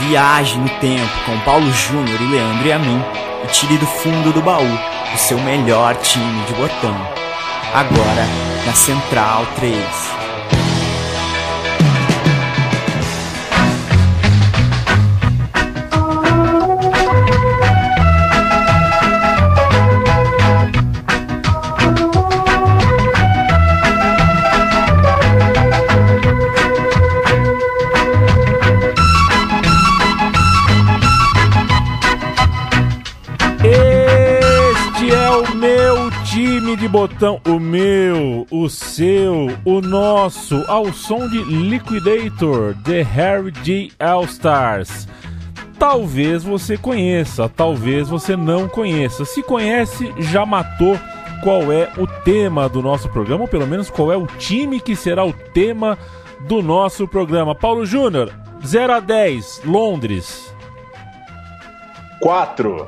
Viaje no tempo com Paulo Júnior e Leandro e a mim e tire do fundo do baú o seu melhor time de botão. Agora na Central 3. Botão, o meu, o seu, o nosso, ao som de Liquidator, The Harry G. All-Stars. Talvez você conheça, talvez você não conheça. Se conhece, já matou qual é o tema do nosso programa, ou pelo menos qual é o time que será o tema do nosso programa. Paulo Júnior, 0 a 10, Londres. 4.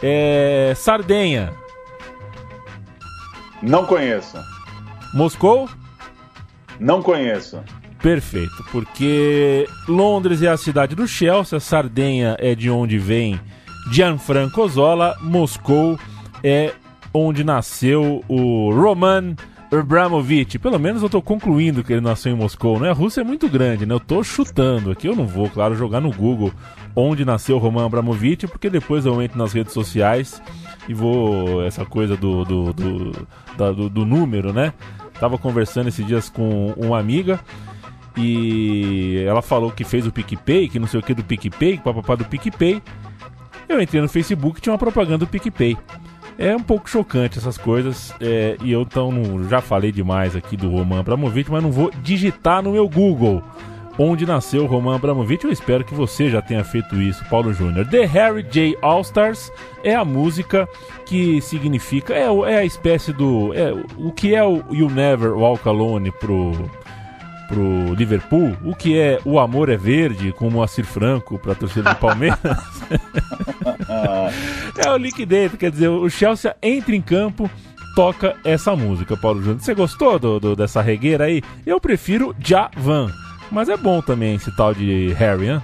É, Sardenha. Não conheço. Moscou? Não conheço. Perfeito, porque Londres é a cidade do Chelsea, Sardenha é de onde vem Gianfranco Zola, Moscou é onde nasceu o Roman Abramovich. Pelo menos eu estou concluindo que ele nasceu em Moscou, né? A Rússia é muito grande, né? Eu estou chutando aqui, eu não vou, claro, jogar no Google onde nasceu Roman Abramovich, porque depois eu entro nas redes sociais e vou. Essa coisa do, do, do, da, do, do número, né? Tava conversando esses dias com uma amiga e ela falou que fez o PicPay, que não sei o que do PicPay, papapá do PicPay. Eu entrei no Facebook e tinha uma propaganda do PicPay. É um pouco chocante essas coisas, é, e eu então já falei demais aqui do Roman Abramovich, mas não vou digitar no meu Google onde nasceu Roman Abramovich. Eu espero que você já tenha feito isso, Paulo Júnior. The Harry J. All-Stars é a música que significa, é, é a espécie do. É, o que é o You Never Walk Alone pro, pro Liverpool, o que é O Amor é Verde, com o Moacir Franco para a torcida do Palmeiras. é o dentro, quer dizer, o Chelsea entra em campo toca essa música, Paulo Júnior. Você gostou do, do, dessa regueira aí? Eu prefiro Javan. Mas é bom também esse tal de Harry, né?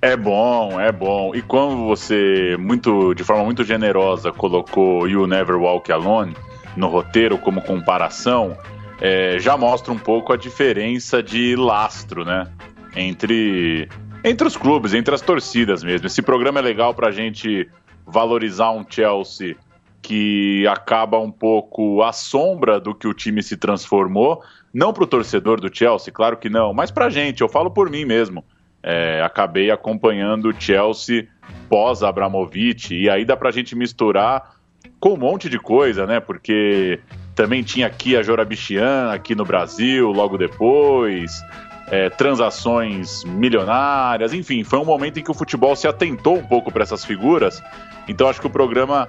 É bom, é bom. E quando você, muito, de forma muito generosa, colocou You Never Walk Alone no roteiro como comparação, é, já mostra um pouco a diferença de lastro, né? Entre, entre os clubes, entre as torcidas mesmo. Esse programa é legal pra gente valorizar um Chelsea que acaba um pouco à sombra do que o time se transformou, não para o torcedor do Chelsea, claro que não, mas para a gente, eu falo por mim mesmo. É, acabei acompanhando o Chelsea pós-Abramovich, e aí dá para a gente misturar com um monte de coisa, né? Porque também tinha aqui a Jorabichian, aqui no Brasil, logo depois, é, transações milionárias, enfim, foi um momento em que o futebol se atentou um pouco para essas figuras. Então acho que o programa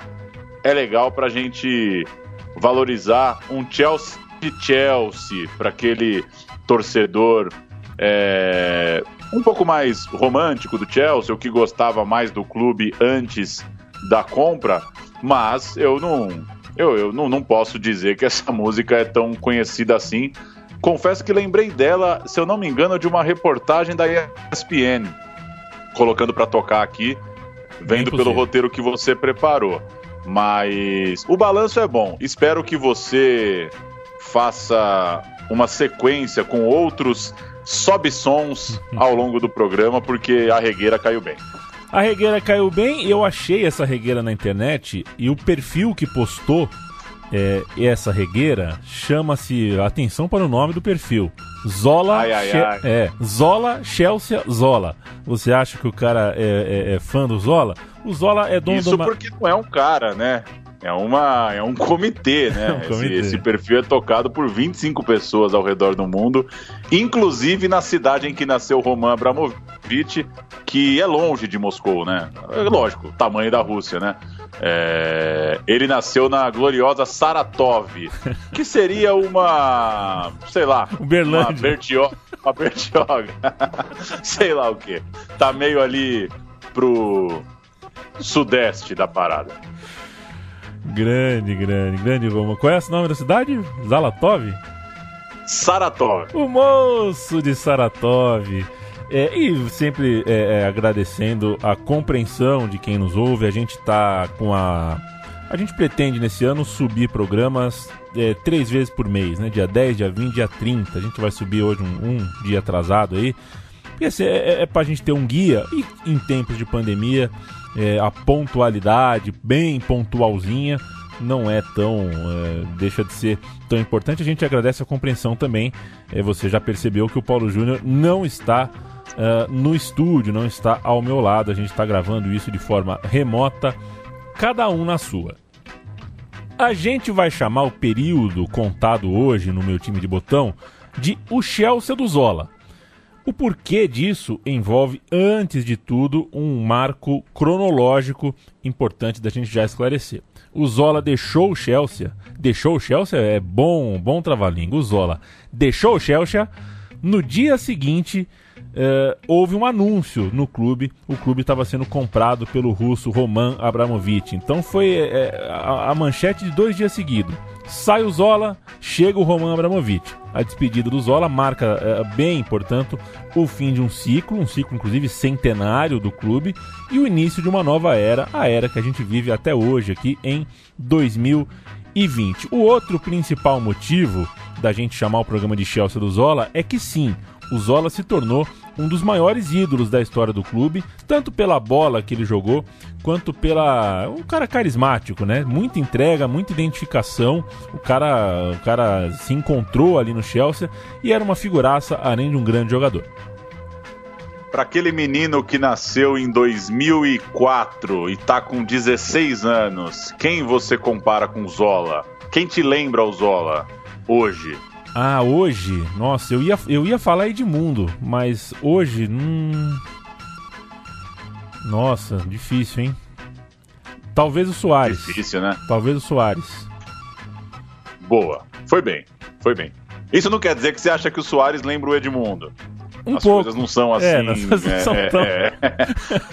é legal para a gente valorizar um Chelsea Chelsea, para aquele torcedor é, um pouco mais romântico do Chelsea, o que gostava mais do clube antes da compra, mas eu não, eu, eu não, não posso dizer que essa música é tão conhecida assim. Confesso que lembrei dela, se eu não me engano, de uma reportagem da ESPN, colocando para tocar aqui, vendo pelo roteiro que você preparou. Mas o balanço é bom. Espero que você faça uma sequência com outros sobe-sons ao longo do programa, porque a regueira caiu bem. A regueira caiu bem, eu achei essa regueira na internet e o perfil que postou é, essa regueira chama-se atenção para o nome do perfil. Zola, ai, ai, ai. é Zola Chelsea Zola. Você acha que o cara é, é, é fã do Zola? O Zola é dono Isso do porque não é um cara, né? É, uma, é um comitê, né? um comitê. Esse, esse, perfil é tocado por 25 pessoas ao redor do mundo, inclusive na cidade em que nasceu Roman Abramovich, que é longe de Moscou, né? É lógico, tamanho da Rússia, né? É, ele nasceu na gloriosa Saratov, que seria uma, sei lá, uma Bertioga, uma Bertioga, sei lá o que. Tá meio ali pro sudeste da parada. Grande, grande, grande Roma. Qual é o nome da cidade? Zalatov? Saratov. O moço de Saratov. É, e sempre é, é, agradecendo a compreensão de quem nos ouve. A gente está com a. A gente pretende nesse ano subir programas é, três vezes por mês, né? Dia 10, dia 20, dia 30. A gente vai subir hoje um, um dia atrasado aí. E assim, é, é para a gente ter um guia e em tempos de pandemia, é, a pontualidade bem pontualzinha não é tão. É, deixa de ser tão importante. A gente agradece a compreensão também. É, você já percebeu que o Paulo Júnior não está uh, no estúdio, não está ao meu lado. A gente está gravando isso de forma remota, cada um na sua. A gente vai chamar o período contado hoje no meu time de botão de o Chelsea do Zola. O porquê disso envolve, antes de tudo, um marco cronológico importante da gente já esclarecer. O Zola deixou o Chelsea, deixou o Chelsea, é bom, bom trava-língua, o Zola deixou o Chelsea no dia seguinte Uh, houve um anúncio no clube. O clube estava sendo comprado pelo russo Roman Abramovich. Então foi é, a, a, manchete de dois dias seguidos. Sai o Zola, chega o Roman Abramovich. A despedida do Zola marca é, bem, portanto, o fim de um ciclo, um ciclo inclusive centenário do clube, e o início de uma nova era, a era que a gente vive até hoje aqui em 2020. O outro principal motivo da gente chamar o programa de Chelsea do Zola é que sim, o Zola se tornou um dos maiores ídolos da história do clube, tanto pela bola que ele jogou, quanto pela um cara carismático, né? Muita entrega, muita identificação. O cara, o cara se encontrou ali no Chelsea e era uma figuraça além de um grande jogador. Para aquele menino que nasceu em 2004 e tá com 16 anos, quem você compara com Zola? Quem te lembra o Zola hoje? Ah, hoje? Nossa, eu ia, eu ia falar Edmundo, mas hoje. Hum... Nossa, difícil, hein? Talvez o Soares. Difícil, né? Talvez o Soares. Boa. Foi bem. Foi bem. Isso não quer dizer que você acha que o Soares lembra o Edmundo. Um as pouco. coisas não são É, assim. as coisas não é, são é, tão- é.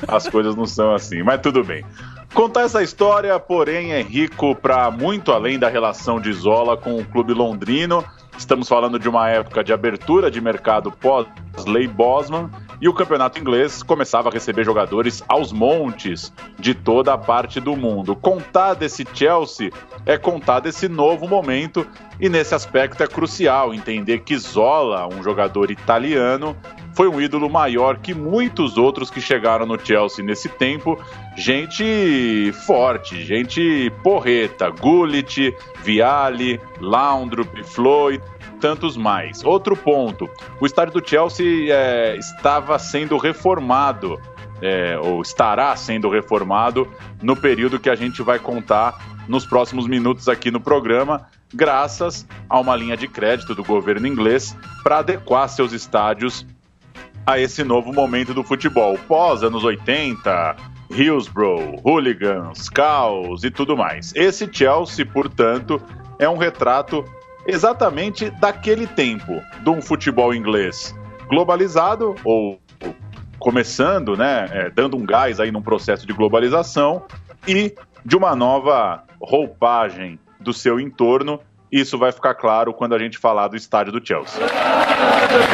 As coisas não são assim, mas tudo bem. Contar essa história, porém, é rico para muito além da relação de Zola com o clube londrino. Estamos falando de uma época de abertura de mercado pós-Lei Bosman e o campeonato inglês começava a receber jogadores aos montes de toda a parte do mundo. Contar desse Chelsea é contar desse novo momento e nesse aspecto é crucial entender que Zola, um jogador italiano, foi um ídolo maior que muitos outros que chegaram no Chelsea nesse tempo. Gente forte, gente porreta, Gullit, Viali, Laundrup, Flo e tantos mais. Outro ponto: o estádio do Chelsea é, estava sendo reformado. é, ou estará sendo reformado no período que a gente vai contar nos próximos minutos aqui no programa, graças a uma linha de crédito do governo inglês para adequar seus estádios a esse novo momento do futebol. Pós anos 80, Hillsborough, Hooligans, Caos e tudo mais. Esse Chelsea, portanto, é um retrato exatamente daquele tempo, de um futebol inglês globalizado ou começando, né, é, dando um gás aí num processo de globalização e de uma nova roupagem do seu entorno. Isso vai ficar claro quando a gente falar do estádio do Chelsea. I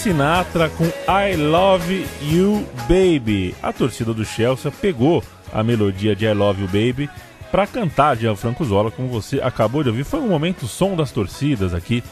Sinatra com I Love You Baby. A torcida do Chelsea pegou a melodia de I Love You Baby para cantar Gianfranco Zola, como você acabou de ouvir. Foi um momento som das torcidas aqui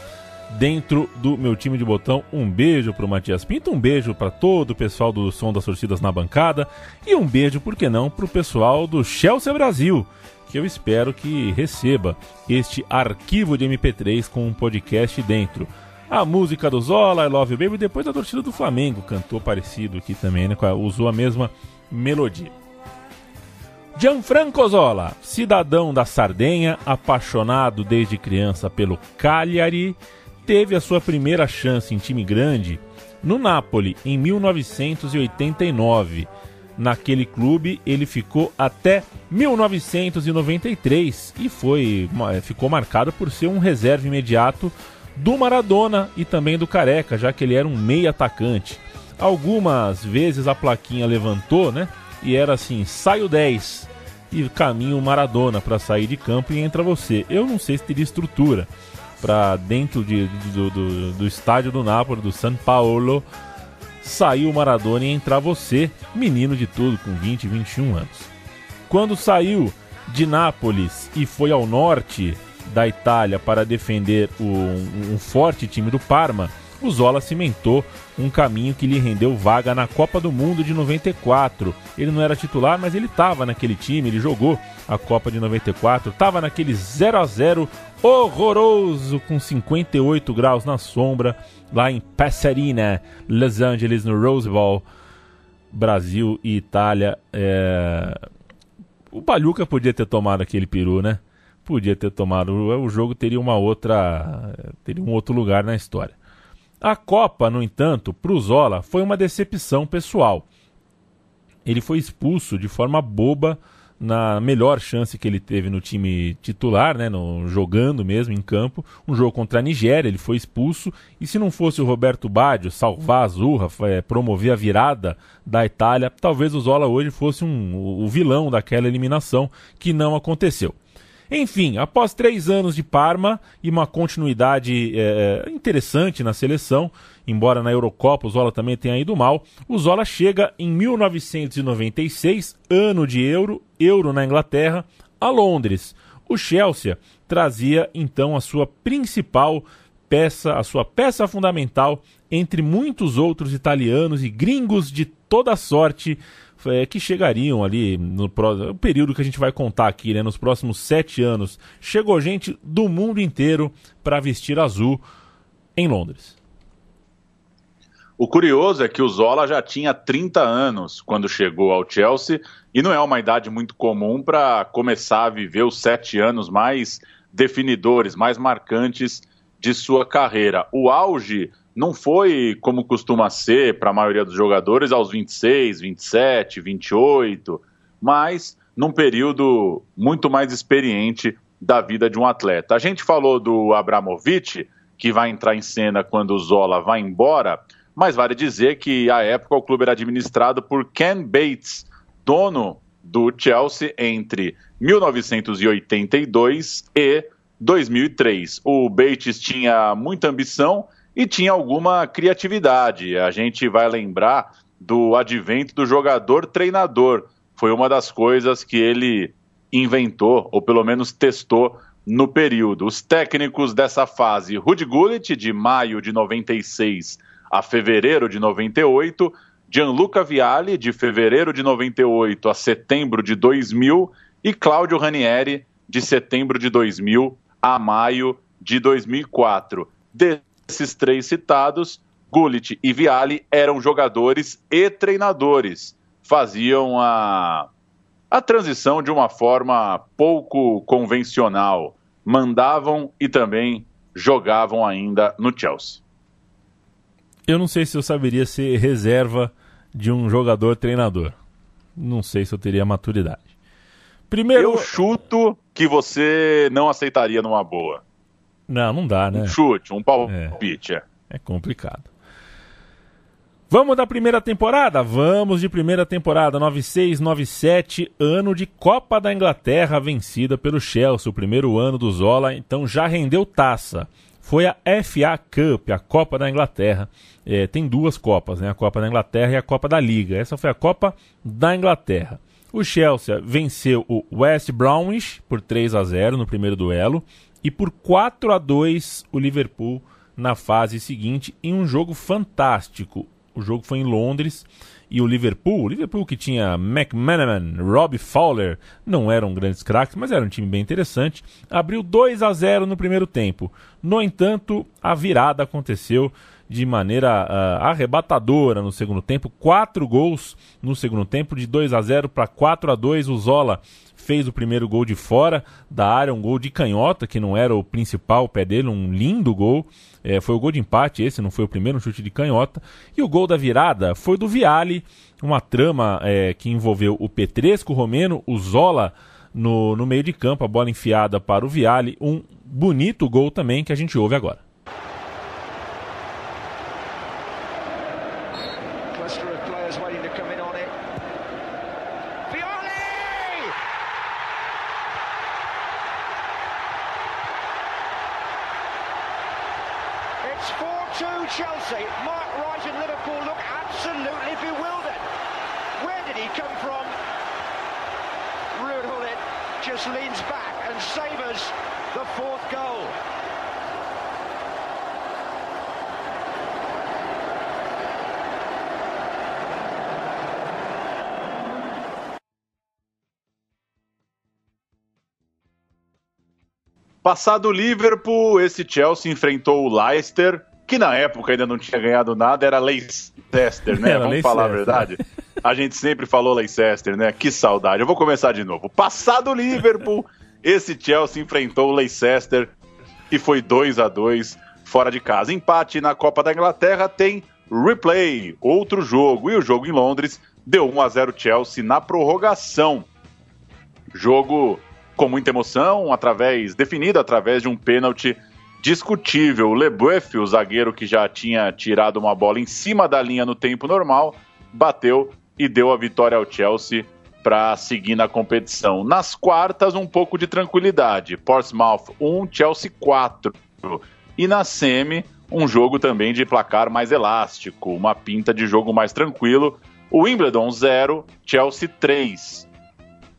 dentro do meu time de botão. Um beijo pro Matias Pinto, um beijo para todo o pessoal do som das torcidas na bancada e um beijo, por que não, pro pessoal do Chelsea Brasil, que eu espero que receba este arquivo de MP3 com um podcast dentro. A música do Zola, I Love You Baby, depois a torcida do Flamengo cantou parecido aqui também, né? Usou a mesma melodia. Gianfranco Zola, cidadão da Sardenha, apaixonado desde criança pelo Cagliari, teve a sua primeira chance em time grande no Napoli em 1989. Naquele clube ele ficou até 1993 e foi ficou marcado por ser um reserva imediato do Maradona e também do Careca, já que ele era um meio atacante. Algumas vezes a plaquinha levantou, né? E era assim: sai o 10 e caminho Maradona para sair de campo e entra você. Eu não sei se teria estrutura para dentro de, do, do, do, estádio do Napoli, do São Paulo, sair o Maradona e entrar você, menino de tudo, com 20, 21 anos. Quando saiu de Nápoles e foi ao norte da Itália para defender o, um, forte time do Parma, o Zola cimentou um caminho que lhe rendeu vaga na Copa do Mundo de 94. Ele não era titular, mas ele estava naquele time, ele jogou a Copa de 94, estava naquele 0 a 0 horroroso com 58 graus na sombra lá em Pasadena, Los Angeles, no Rose Bowl, Brasil e Itália. É... O Paluca podia ter tomado aquele peru, né? Podia ter tomado. O jogo teria uma outra, teria um outro lugar na história. A Copa, no entanto, para o Zola foi uma decepção pessoal. Ele foi expulso de forma boba na melhor chance que ele teve no time titular, né, no, jogando mesmo em campo, um jogo contra a Nigéria, ele foi expulso, e se não fosse o Roberto Baggio salvar a Azurra, é, promover a virada da Itália, talvez o Zola hoje fosse um, o vilão daquela eliminação, que não aconteceu. Enfim, após três anos de Parma e uma continuidade é, interessante na seleção, embora na Eurocopa o Zola também tenha ido mal, o Zola chega em 1996, ano de Euro, Euro na Inglaterra, a Londres. O Chelsea trazia então a sua principal peça, a sua peça fundamental entre muitos outros italianos e gringos de toda sorte é, que chegariam ali no pro, período que a gente vai contar aqui, né, nos próximos sete anos. Chegou gente do mundo inteiro para vestir azul em Londres. O curioso é que o Zola já tinha 30 anos quando chegou ao Chelsea e não é uma idade muito comum para começar a viver os sete anos mais definidores, mais marcantes de sua carreira. O auge não foi como costuma ser para a maioria dos jogadores aos 26, 27, 28, mas num período muito mais experiente da vida de um atleta. A gente falou do Abramovich, que vai entrar em cena quando o Zola vai embora, mas vale dizer que à época o clube era administrado por Ken Bates, dono do Chelsea entre 1982 e 2003. O Bates tinha muita ambição e tinha alguma criatividade. A gente vai lembrar do advento do jogador treinador. Foi uma das coisas que ele inventou, ou pelo menos testou no período. Os técnicos dessa fase, Rudy Gullit, de maio de 96 a fevereiro de 98, Gianluca Vialli, de fevereiro de 98 a setembro de 2000, e Cláudio Ranieri, de setembro de 2000 a maio de 2004 desses três citados, Gullit e Viali eram jogadores e treinadores. Faziam a, a transição de uma forma pouco convencional. Mandavam e também jogavam ainda no Chelsea. Eu não sei se eu saberia ser reserva de um jogador treinador. Não sei se eu teria maturidade. Primeiro. Eu chuto que você não aceitaria numa boa. Não, não dá, né? Um chute, um palpite. É, é complicado. Vamos da primeira temporada? Vamos de primeira temporada, 96-97, ano de Copa da Inglaterra, vencida pelo Chelsea, o primeiro ano do Zola, então já rendeu taça. Foi a FA Cup, a Copa da Inglaterra. É, tem duas Copas, né? A Copa da Inglaterra e a Copa da Liga. Essa foi a Copa da Inglaterra. O Chelsea venceu o West Bromwich por 3 a 0 no primeiro duelo e por 4 a 2 o Liverpool na fase seguinte em um jogo fantástico. O jogo foi em Londres e o Liverpool, o Liverpool que tinha McManaman, Robbie Fowler, não eram grandes craques, mas era um time bem interessante, abriu 2 a 0 no primeiro tempo. No entanto, a virada aconteceu de maneira ah, arrebatadora no segundo tempo. Quatro gols no segundo tempo, de 2 a 0 para 4 a 2 O Zola fez o primeiro gol de fora da área, um gol de canhota, que não era o principal pé dele, um lindo gol. É, foi o gol de empate, esse não foi o primeiro, um chute de canhota. E o gol da virada foi do Viale, uma trama é, que envolveu o Petresco, o Romeno, o Zola no, no meio de campo, a bola enfiada para o Viale. Um bonito gol também que a gente ouve agora. Passado o Liverpool, esse Chelsea enfrentou o Leicester, que na época ainda não tinha ganhado nada, era Leicester, né? Era Vamos Leicester. falar a verdade. A gente sempre falou Leicester, né? Que saudade. Eu vou começar de novo. Passado o Liverpool, esse Chelsea enfrentou o Leicester e foi 2 a 2 fora de casa. Empate na Copa da Inglaterra tem replay, outro jogo. E o jogo em Londres deu 1 a 0 Chelsea na prorrogação. Jogo com muita emoção, através definido através de um pênalti discutível. O Leboeuf, o zagueiro que já tinha tirado uma bola em cima da linha no tempo normal, bateu e deu a vitória ao Chelsea para seguir na competição. Nas quartas, um pouco de tranquilidade. Portsmouth 1, Chelsea 4. E na semi, um jogo também de placar mais elástico, uma pinta de jogo mais tranquilo. O Wimbledon 0, Chelsea 3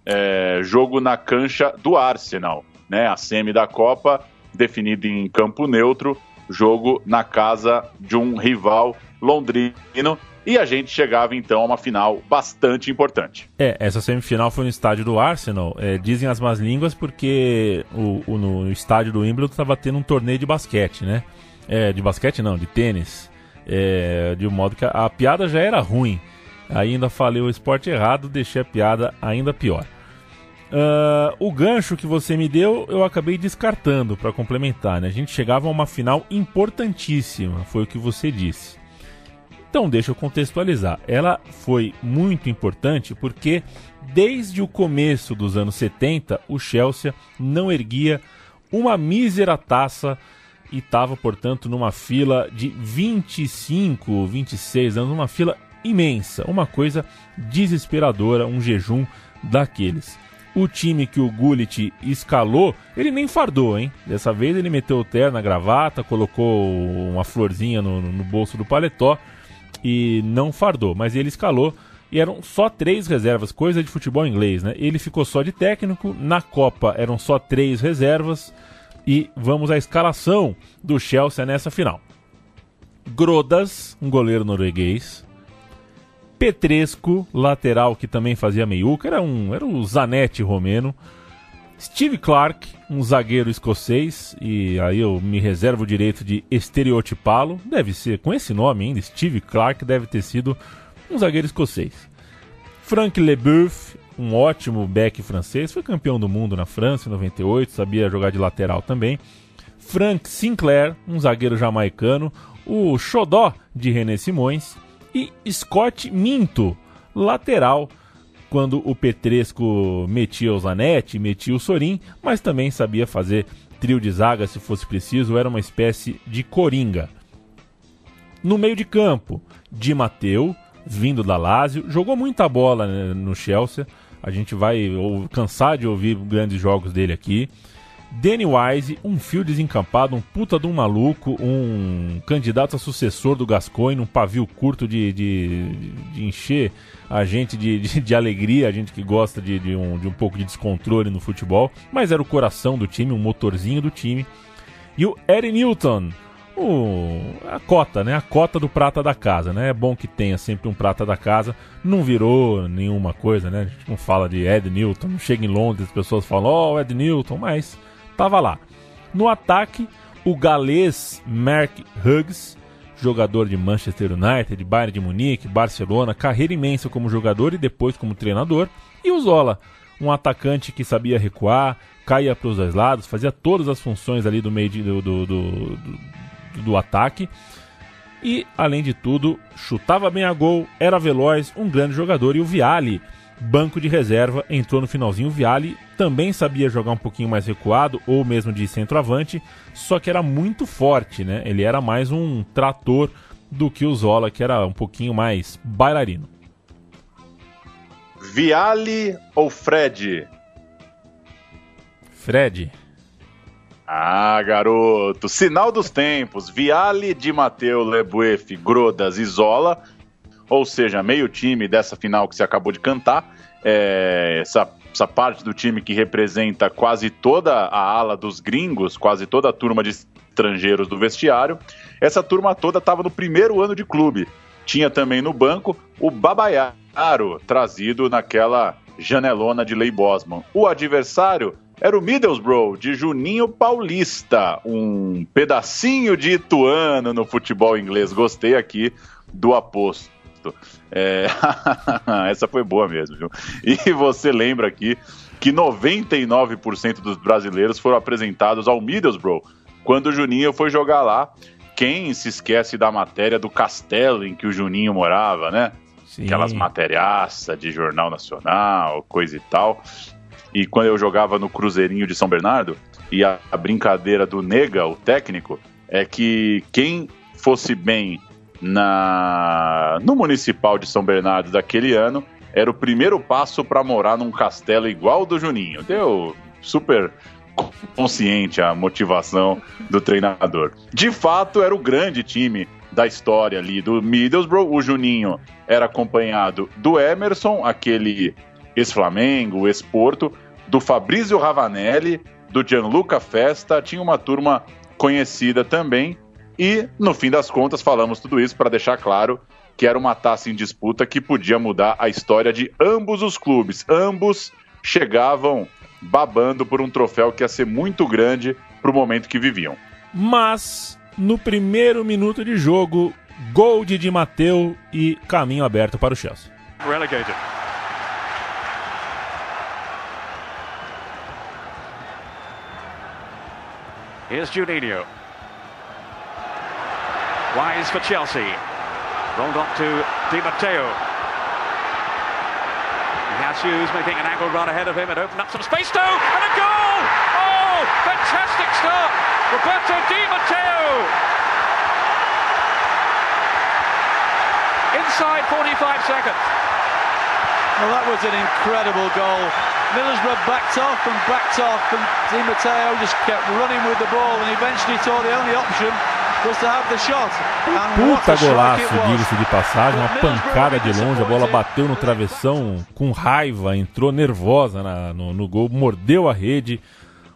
é, jogo na cancha do Arsenal, né? A semi da Copa, definida em campo neutro, jogo na casa de um rival londrino. E a gente chegava então a uma final bastante importante. É, essa semifinal foi no estádio do Arsenal. É, dizem as más línguas porque o, o- no estádio do Wimbledon estava tendo um torneio de basquete, né? É, de basquete não, de tênis. É, de um modo que a, a piada já era ruim. Ainda falei o esporte errado, deixei a piada ainda pior. Ah, o gancho que você me deu, eu acabei descartando para complementar. Né? A gente chegava a uma final importantíssima, foi o que você disse. Então, deixa eu contextualizar. Ela foi muito importante porque, desde o começo dos anos 70, o Chelsea não erguia uma mísera taça e estava, portanto, numa fila de 25, 26 anos, uma fila imensa, uma coisa desesperadora, um jejum daqueles. O time que o Gullit escalou, ele nem fardou, hein? Dessa vez ele meteu o terno na gravata, colocou uma florzinha no, no bolso do paletó e não fardou, mas ele escalou e eram só três reservas, coisa de futebol inglês, né? Ele ficou só de técnico, na Copa eram só três reservas e vamos à escalação do Chelsea nessa final. Grodas, um goleiro norueguês. Petresco, lateral que também fazia meiuca, era, um, era o Zanetti romeno. Steve Clark, um zagueiro escocês, e aí eu me reservo o direito de estereotipá-lo. Deve ser, com esse nome ainda, Steve Clark deve ter sido um zagueiro escocês. Frank Leboeuf, um ótimo back francês, foi campeão do mundo na França em 98, sabia jogar de lateral também. Frank Sinclair, um zagueiro jamaicano, o xodó de René Simões e Scott Minto, lateral, quando o Petresco metia o Zanetti, metia o Sorin, mas também sabia fazer trio de zaga se fosse preciso, era uma espécie de coringa. No meio de campo, Di Matteo, vindo da Lazio, jogou muita bola né, no Chelsea. A gente vai cansar de ouvir grandes jogos dele aqui. Danny Wise, um fio desencampado, um puta de um maluco, um candidato a sucessor do Gascoigne, um pavio curto de, de, de encher a gente de, de, de alegria, a gente que gosta de, de, um, de um pouco de descontrole no futebol, mas era o coração do time, um motorzinho do time. E o Eddie Newton, o, a cota, né? A cota do prata da casa, né? É bom que tenha sempre um prata da casa. Não virou nenhuma coisa, né? A gente não fala de Ed Newton, não chega em Londres, as pessoas falam, ó, oh, Ed Newton, mas tava lá. No ataque, o galês Mark Hughes jogador de Manchester United, Bayern de Munique, Barcelona, carreira imensa como jogador e depois como treinador. E o Zola, um atacante que sabia recuar, caía para os dois lados, fazia todas as funções ali do meio de- do, do, do, do- ataque. E, além de tudo, chutava bem a gol, era veloz, um grande jogador. E o Viali, banco de reserva, entrou no finalzinho. O Viali também sabia jogar um pouquinho mais recuado, ou mesmo de centroavante, só que era muito forte, né? Ele era mais um trator do que o Zola, que era um pouquinho mais bailarino. Viali ou Fred? Fred, Ah, garoto. Sinal dos tempos. Viali, Di Matteo, Lebuef, Grodas e Zola. Ou seja, meio time dessa final que você acabou de cantar. É, essa, essa parte do time que representa quase toda a ala dos gringos, quase toda a turma de estrangeiros do vestiário. Essa turma toda estava no primeiro ano de clube. Tinha também no banco o Babaiaro, trazido naquela janelona de Lei Bosman. O adversário era o Middlesbrough, de Juninho Paulista, um pedacinho de Ituano no futebol inglês. Gostei aqui do aposto. É, Essa foi boa mesmo, viu? E você lembra aqui que 99% dos brasileiros foram apresentados ao Middlesbrough quando o Juninho foi jogar lá. Quem se esquece da matéria do castelo em que o Juninho morava, né? sim. Aquelas matériaças de jornal nacional, coisa e tal. E quando eu jogava no Cruzeirinho de São Bernardo, e a, a brincadeira do Nega, o técnico, é que quem fosse bem na no Municipal de São Bernardo daquele ano era o primeiro passo para morar num castelo igual do Juninho. Deu super consciente a motivação do treinador. De fato, era o grande time da história ali do Middlesbrough. O Juninho era acompanhado do Emerson, aquele ex-Flamengo, ex-Porto, do Fabrício Ravanelli, do Gianluca Festa. Tinha uma turma conhecida também. E, no fim das contas, falamos tudo isso para deixar claro que era uma taça em disputa que podia mudar a história de ambos os clubes. Ambos chegavam babando por um troféu que ia ser muito grande para o momento que viviam. Mas, no primeiro minuto de jogo, gol de Di Matteo e caminho aberto para o Chelsea. Relegated. Here's Juninho. Wise for Chelsea. Rolled up to Di Matteo. Hughes making an angle run ahead of him and opened up some space too, and a goal! Oh, fantastic start! Roberto Di Matteo! Inside 45 seconds. Well, that was an incredible goal. Middlesbrough backed off and backed off, and Di Matteo just kept running with the ball, and eventually saw the only option Puta golaço, diga-se de passagem, uma pancada de longe, a bola bateu no travessão com raiva, entrou nervosa na- no, no gol, mordeu a rede.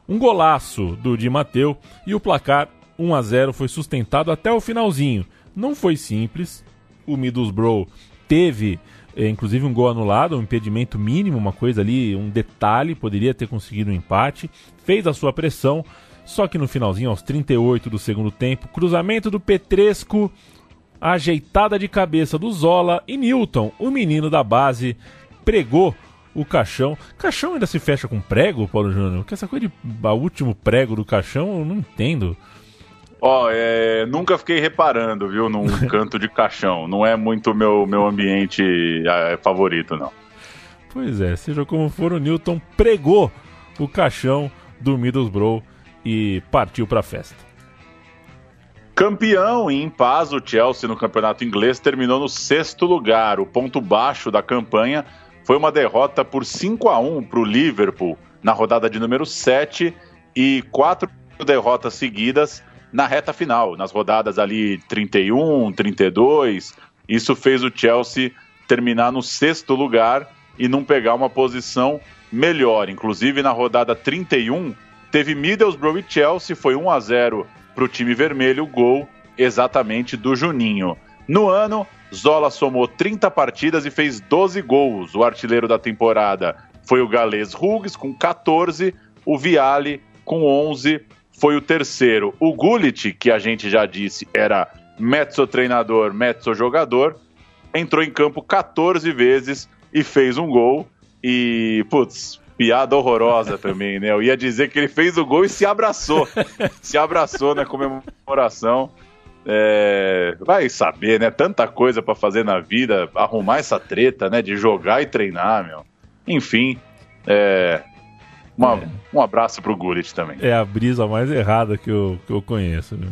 Um golaço do Di Matteo e o placar 1 a 0 foi sustentado até o finalzinho. Não foi simples. O Middlesbrough teve, eh, inclusive, um gol anulado, um impedimento mínimo, uma coisa ali, um detalhe, poderia ter conseguido um empate. Fez a sua pressão, só que no finalzinho, aos 38 do segundo tempo, cruzamento do Petresco, ajeitada de cabeça do Zola e Newton, o menino da base, pregou o caixão. Caixão ainda se fecha com prego, Paulo Júnior? Porque essa coisa de a último prego do caixão eu não entendo. Ó, é, nunca fiquei reparando, viu, num canto de caixão. Não é muito meu meu ambiente é, favorito, não. Pois é, seja como for, o Newton pregou o caixão do Middlesbrough e partiu pra festa. Campeão e em paz, o Chelsea no campeonato inglês terminou no sexto lugar. O ponto baixo da campanha foi uma derrota por 5 a 1 para o Liverpool na rodada de número 7 e quatro derrotas seguidas na reta final, nas rodadas ali 31, 32. Isso fez o Chelsea terminar no sexto lugar e não pegar uma posição melhor. Inclusive na rodada 31 teve Middlesbrough e Chelsea, foi 1 a 0 para o time vermelho, gol exatamente do Juninho. No ano, Zola somou 30 partidas e fez 12 gols. O artilheiro da temporada foi o galês Hughes com 14, o Viali com 11 foi o terceiro. O Gullit, que a gente já disse era mezzo treinador, mezzo jogador, entrou em campo 14 vezes e fez um gol. E, putz, piada horrorosa também, né? Eu ia dizer que ele fez o gol e se abraçou. se abraçou na comemoração. É, vai saber, né? Tanta coisa pra fazer na vida, arrumar essa treta, né? De jogar e treinar, meu. Enfim, é, uma- um abraço pro Gullit também. É a brisa mais errada que eu, que eu conheço, né?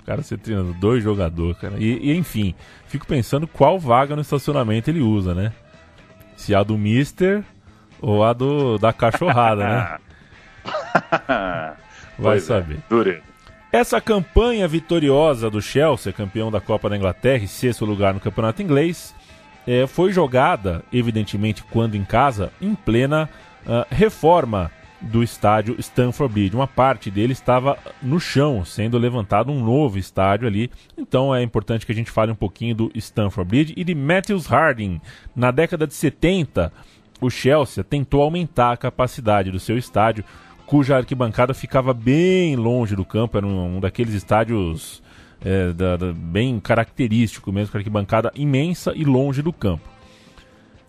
O cara ser treinando dois jogadores, cara. E, e, enfim, fico pensando qual vaga no estacionamento ele usa, né? Se a do Mister ou a do, da cachorrada, né? Vai Pois é, saber. dureza. Essa campanha vitoriosa do Chelsea, campeão da Copa da Inglaterra e sexto lugar no campeonato inglês, eh, foi jogada, evidentemente, quando em casa, em plena ah, reforma do estádio Stamford Bridge. Uma parte dele estava no chão, sendo levantado um novo estádio ali. Então é importante que a gente fale um pouquinho do Stamford Bridge e de Matthews Harding. Na década de 70, o Chelsea tentou aumentar a capacidade do seu estádio, cuja arquibancada ficava bem longe do campo, era um, um daqueles estádios é, da- da- bem característico mesmo, com arquibancada imensa e longe do campo.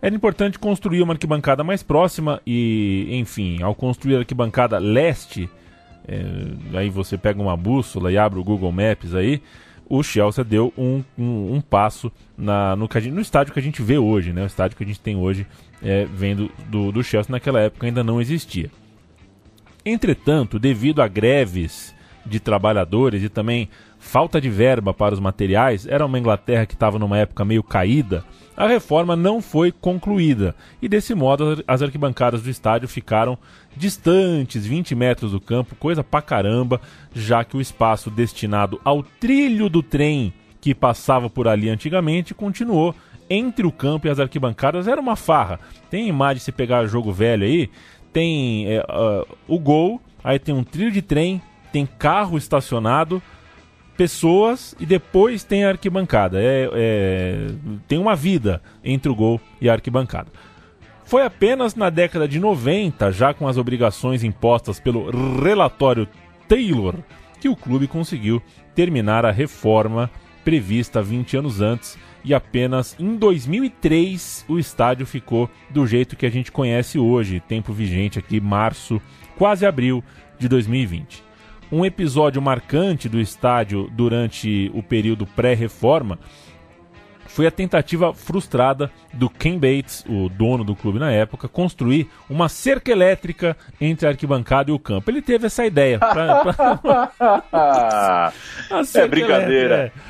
Era importante construir uma arquibancada mais próxima e, enfim, ao construir a arquibancada leste, é, aí você pega uma bússola e abre o Google Maps aí, o Chelsea deu um, um, um passo na, no, no estádio que a gente vê hoje, né? O estádio que a gente tem hoje é, vendo do, do Chelsea naquela época ainda não existia. Entretanto, devido a greves de trabalhadores e também falta de verba para os materiais, era uma Inglaterra que estava numa época meio caída, a reforma não foi concluída e desse modo as- as arquibancadas do estádio ficaram distantes, 20 metros do campo, coisa pra caramba, já que o espaço destinado ao trilho do trem que passava por ali antigamente continuou entre o campo e as arquibancadas era uma farra. Tem imagem se pegar jogo velho aí, tem é, ah, o gol, aí tem um trilho de trem, tem carro estacionado, pessoas e depois tem a arquibancada. É, é, tem uma vida entre o gol e a arquibancada. Foi apenas na década de 90, já com as obrigações impostas pelo relatório Taylor, que o clube conseguiu terminar a reforma prevista 20 anos antes e apenas em 2003 o estádio ficou do jeito que a gente conhece hoje, tempo vigente aqui, março, quase abril de 2020. Um episódio marcante do estádio durante o período pré-reforma foi a tentativa frustrada do Ken Bates, o dono do clube na época, construir uma cerca elétrica entre a arquibancada e o campo. Ele teve essa ideia. pra- pra- cerca brincadeira. elétrica,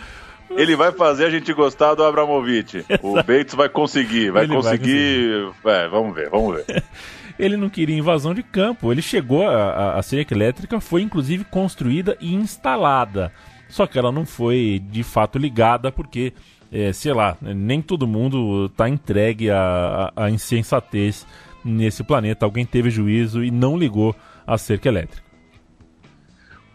ele vai fazer a gente gostar do Abramovich. O Bates vai conseguir, vai Ele vai conseguir. É, vamos ver, vamos ver. Ele não queria invasão de campo. Ele chegou a, a, cerca elétrica, foi inclusive construída e instalada. Só que ela não foi de fato ligada porque, é, sei lá, nem todo mundo está entregue à, à à insensatez nesse planeta. Alguém teve juízo e não ligou a cerca elétrica.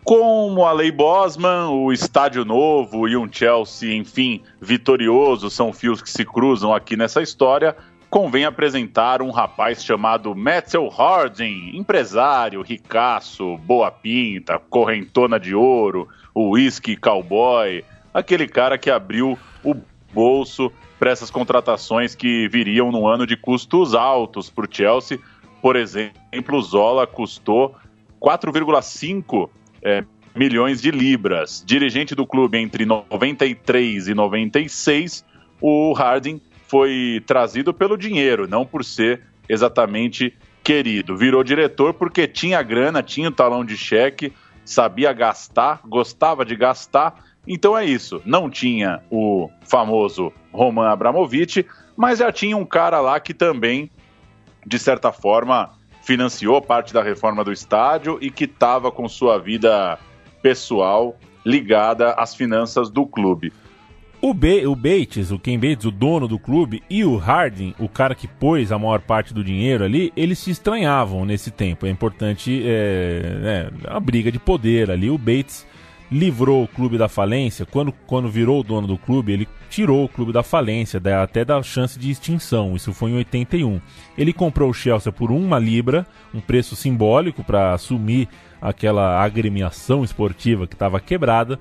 Como a Lei Bosman, o estádio novo e um Chelsea, enfim, vitorioso são fios que se cruzam aqui nessa história, convém apresentar um rapaz chamado Metzel Harding, empresário, ricaço, boa pinta, correntona de ouro, whisky cowboy, aquele cara que abriu o bolso para essas contratações que viriam no ano de custos altos para o Chelsea. Por exemplo, Zola custou 4,5 é, milhões de libras. Dirigente do clube entre 93 e 96, o Harding foi trazido pelo dinheiro, não por ser exatamente querido. Virou diretor porque tinha grana, tinha o talão de cheque, sabia gastar, gostava de gastar. Então é isso. Não tinha o famoso Roman Abramovich, mas já tinha um cara lá que também, de certa forma, financiou parte da reforma do estádio e que estava com sua vida pessoal ligada às finanças do clube. O, Ba- o Bates, o Ken Bates, o dono do clube, e o Harding, o cara que pôs a maior parte do dinheiro ali, eles se estranhavam nesse tempo. É importante, é, é, a briga de poder ali. O Bates livrou o clube da falência. Quando, quando virou o dono do clube, ele tirou o clube da falência, até da chance de extinção. Isso foi em 81. Ele comprou o Chelsea por uma libra, um preço simbólico para assumir aquela agremiação esportiva que estava quebrada.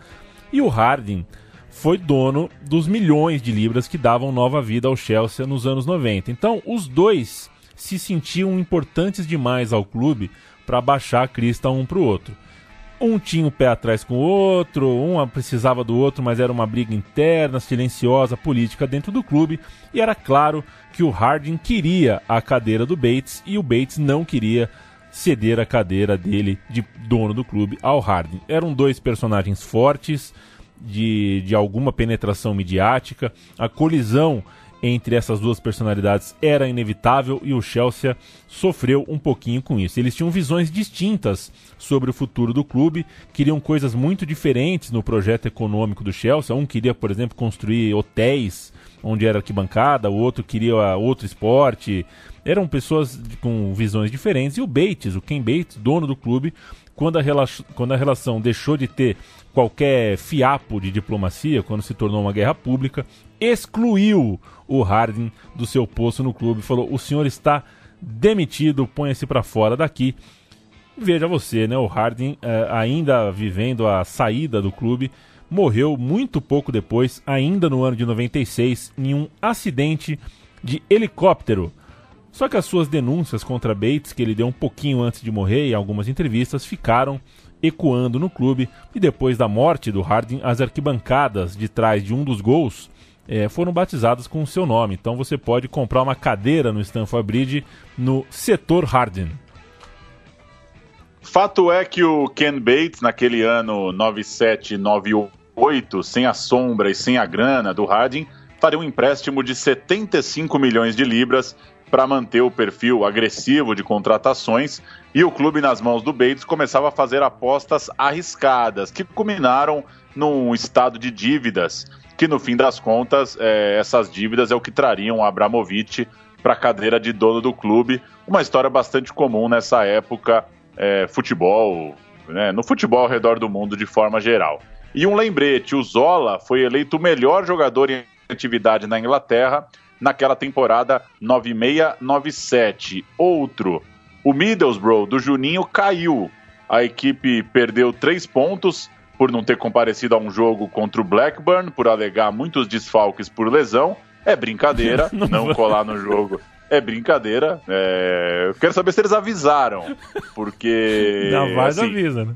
E o Harding foi dono dos milhões de libras que davam nova vida ao Chelsea nos anos 90. Então, os dois se sentiam importantes demais ao clube para baixar a crista um para o outro. Um tinha o pé atrás com o outro, um precisava do outro, mas era uma briga interna, silenciosa, política dentro do clube, e era claro que o Harding queria a cadeira do Bates e o Bates não queria ceder a cadeira dele de dono do clube ao Harding. Eram dois personagens fortes, de, de alguma penetração midiática, a colisão entre essas duas personalidades era inevitável e o Chelsea sofreu um pouquinho com isso. Eles tinham visões distintas sobre o futuro do clube, queriam coisas muito diferentes no projeto econômico do Chelsea. Um queria, por exemplo, construir hotéis onde era arquibancada, o outro queria outro esporte. Eram pessoas com visões diferentes. E o Bates, o Ken Bates, dono do clube, quando a, quando a relação deixou de ter qualquer fiapo de diplomacia, quando se tornou uma guerra pública, excluiu o Harding do seu posto no clube. Falou: o senhor está demitido, ponha-se para fora daqui. Veja você, né? O Harding, eh, ainda vivendo a saída do clube, morreu muito pouco depois, ainda no ano de 96, em um acidente de helicóptero. Só que as suas denúncias contra Bates, que ele deu um pouquinho antes de morrer em algumas entrevistas, ficaram ecoando no clube. E depois da morte do Harding, as arquibancadas de trás de um dos gols é, foram batizadas com o seu nome. Então você pode comprar uma cadeira no Stamford Bridge no setor Harding. Fato é que o Ken Bates, naquele ano 97, 98, sem a sombra e sem a grana do Harding, faria um empréstimo de 75 milhões de libras para manter o perfil agressivo de contratações e o clube nas mãos do Bates começava a fazer apostas arriscadas que culminaram num estado de dívidas que no fim das contas é, essas dívidas é o que trariam Abramovich para a cadeira de dono do clube. Uma história bastante comum nessa época é, futebol né, no futebol ao redor do mundo de forma geral. E um lembrete o Zola foi eleito o melhor jogador em atividade na Inglaterra naquela temporada 96-97. Outro, o Middlesbrough do Juninho caiu. A equipe perdeu três pontos por não ter comparecido a um jogo contra o Blackburn, por alegar muitos desfalques por lesão. É brincadeira não, não colar no jogo. É brincadeira. É... Eu quero saber se eles avisaram. Porque. Na voz assim, avisa, né?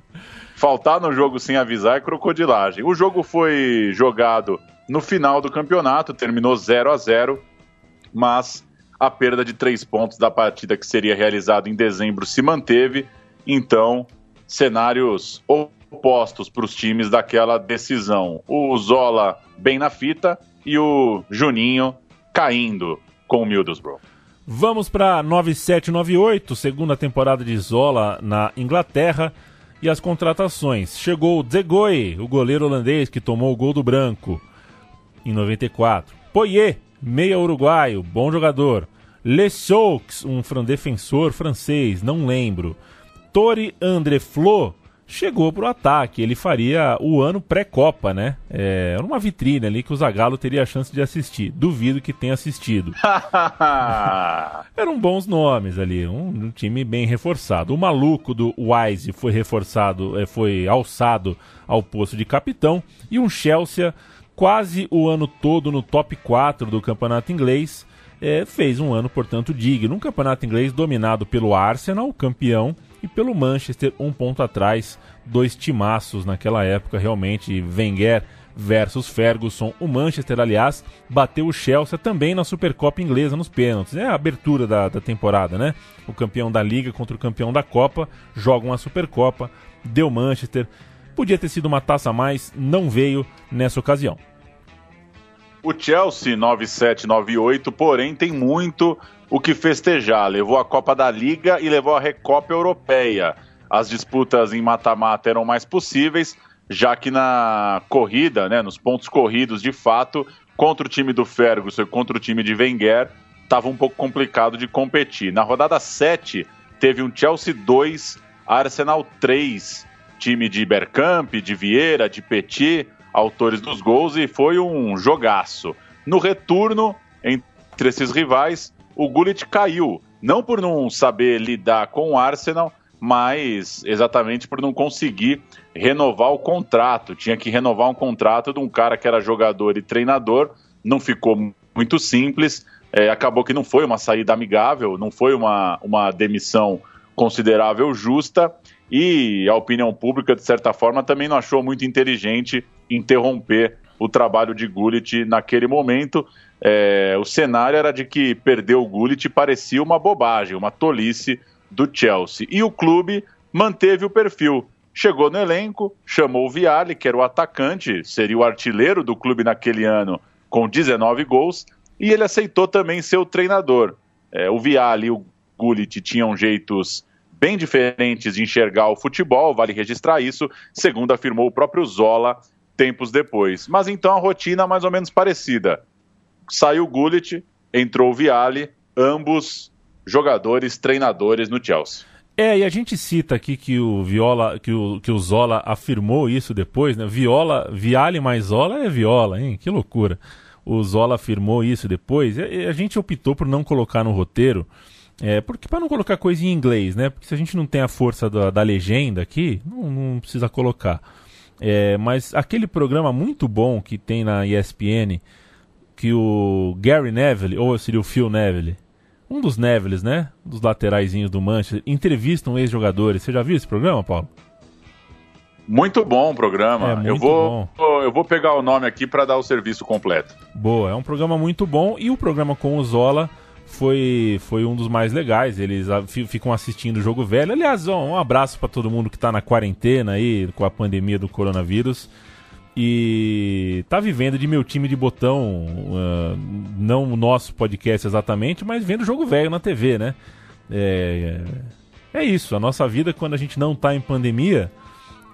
Faltar no jogo sem avisar é crocodilagem. O jogo foi jogado no final do campeonato, terminou 0 a 0 mas a perda de três pontos da partida que seria realizada em dezembro se manteve. Então, cenários opostos para os times daquela decisão. O Zola bem na fita e o Juninho caindo com o Middlesbrough. Vamos para 9798, segunda temporada de Zola na Inglaterra. E as contratações. Chegou Zegoi, o goleiro holandês que tomou o gol do branco em 94. Poyet, meia uruguaio, bom jogador. Le Soux, um defensor francês, não lembro. Tori André Flo chegou para o ataque. Ele faria o ano pré-copa, né? É, era uma vitrine ali que o Zagallo teria a chance de assistir. Duvido que tenha assistido. Eram bons nomes ali, um, um, time bem reforçado. O maluco do Wise foi reforçado, é, foi alçado ao posto de capitão. E um Chelsea quase o ano todo no top 4 do campeonato inglês. É, fez um ano, portanto, digno. Um campeonato inglês dominado pelo Arsenal, campeão, e pelo Manchester, um ponto atrás. Dois timaços naquela época, realmente. Wenger versus Ferguson. O Manchester, aliás, bateu o Chelsea também na Supercopa inglesa nos pênaltis. É a abertura da, da temporada, né? O campeão da Liga contra o campeão da Copa jogam a Supercopa. Deu Manchester. Podia ter sido uma taça a mais, não veio nessa ocasião. O Chelsea 9798, porém, tem muito o que festejar. Levou a Copa da Liga e levou a Recopa Europeia. As disputas em mata-mata eram mais possíveis, já que na corrida, né, nos pontos corridos, de fato, contra o time do Ferguson e contra o time de Wenger, estava um pouco complicado de competir. Na rodada 7, teve um Chelsea 2, Arsenal 3, time de Bergkamp, de Vieira, de Petit, autores dos gols, e foi um jogaço. No retorno, entre esses rivais, o Gullit caiu, não por não saber lidar com o Arsenal, mas exatamente por não conseguir renovar o contrato. Tinha que renovar um contrato de um cara que era jogador e treinador, não ficou muito simples. É, acabou que não foi uma saída amigável, não foi uma, uma demissão considerável justa, e a opinião pública, de certa forma, também não achou muito inteligente interromper o trabalho de Gullit naquele momento. É, o cenário era de que perder o Gullit parecia uma bobagem, uma tolice do Chelsea. E o clube manteve o perfil. Chegou no elenco, chamou o Viale, que era o atacante, seria o artilheiro do clube naquele ano, com 19 gols, e ele aceitou também ser o treinador. É, o Viale e o Gullit tinham jeitos bem diferentes de enxergar o futebol, vale registrar isso, segundo afirmou o próprio Zola tempos depois. Mas então a rotina mais ou menos parecida. Saiu o Gullit, entrou o Viale, ambos jogadores, treinadores no Chelsea. É, e a gente cita aqui que o Viola, que o, que o Zola afirmou isso depois, né? Viola, Viale mais Zola é Viola, hein? Que loucura. O Zola afirmou isso depois. E a gente optou por não colocar no roteiro, é, porque para não colocar coisa em inglês, né? Porque se a gente não tem a força da, da legenda aqui, não, não precisa colocar. É, mas aquele programa muito bom que tem na ESPN, que o Gary Neville, ou seria o Phil Neville, um dos Nevilles, né? Dos lateraizinhos do Manchester, entrevistam ex-jogadores. Você já viu esse programa, Paulo? Muito bom o programa. É, muito eu, vou, eu vou pegar o nome aqui para dar o serviço completo. Boa, é um programa muito bom e o programa com o Zola foi, foi um dos mais legais. Eles fi- ficam assistindo o jogo velho. Aliás, um abraço para todo mundo que tá na quarentena aí com a pandemia do coronavírus e tá vivendo de meu time de botão, ah, não o nosso podcast exatamente, mas vendo jogo velho na TV, né? É, é isso, a nossa vida quando a gente não tá em pandemia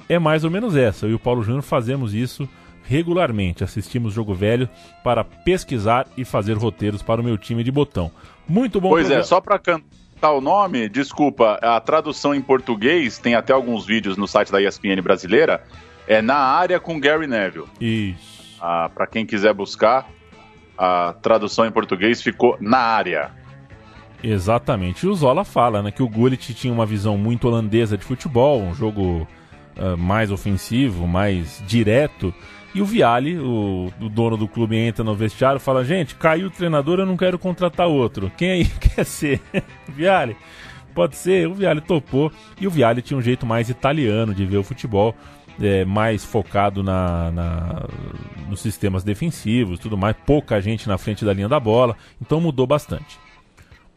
é mais ou menos essa. Eu e o Paulo Júnior fazemos isso regularmente. Assistimos jogo velho para pesquisar e fazer roteiros para o meu time de botão. Muito bom Pois é, programa. só para cantar o nome, desculpa, a tradução em português, tem até alguns vídeos no site da ESPN brasileira, é Na Área com Gary Neville. Isso. Ah, para quem quiser buscar, a tradução em português ficou Na Área. Exatamente. E o Zola fala né, que o Gullit tinha uma visão muito holandesa de futebol, um jogo ah, mais ofensivo, mais direto. E o Viale, o, o dono do clube, entra no vestiário e fala: Gente, caiu o treinador, eu não quero contratar outro. Quem aí quer ser? Viale? Pode ser. O Viale topou. E o Viale tinha um jeito mais italiano de ver o futebol. é, mais focado na, na- nos sistemas defensivos, tudo mais, pouca gente na frente da linha da bola, então mudou bastante.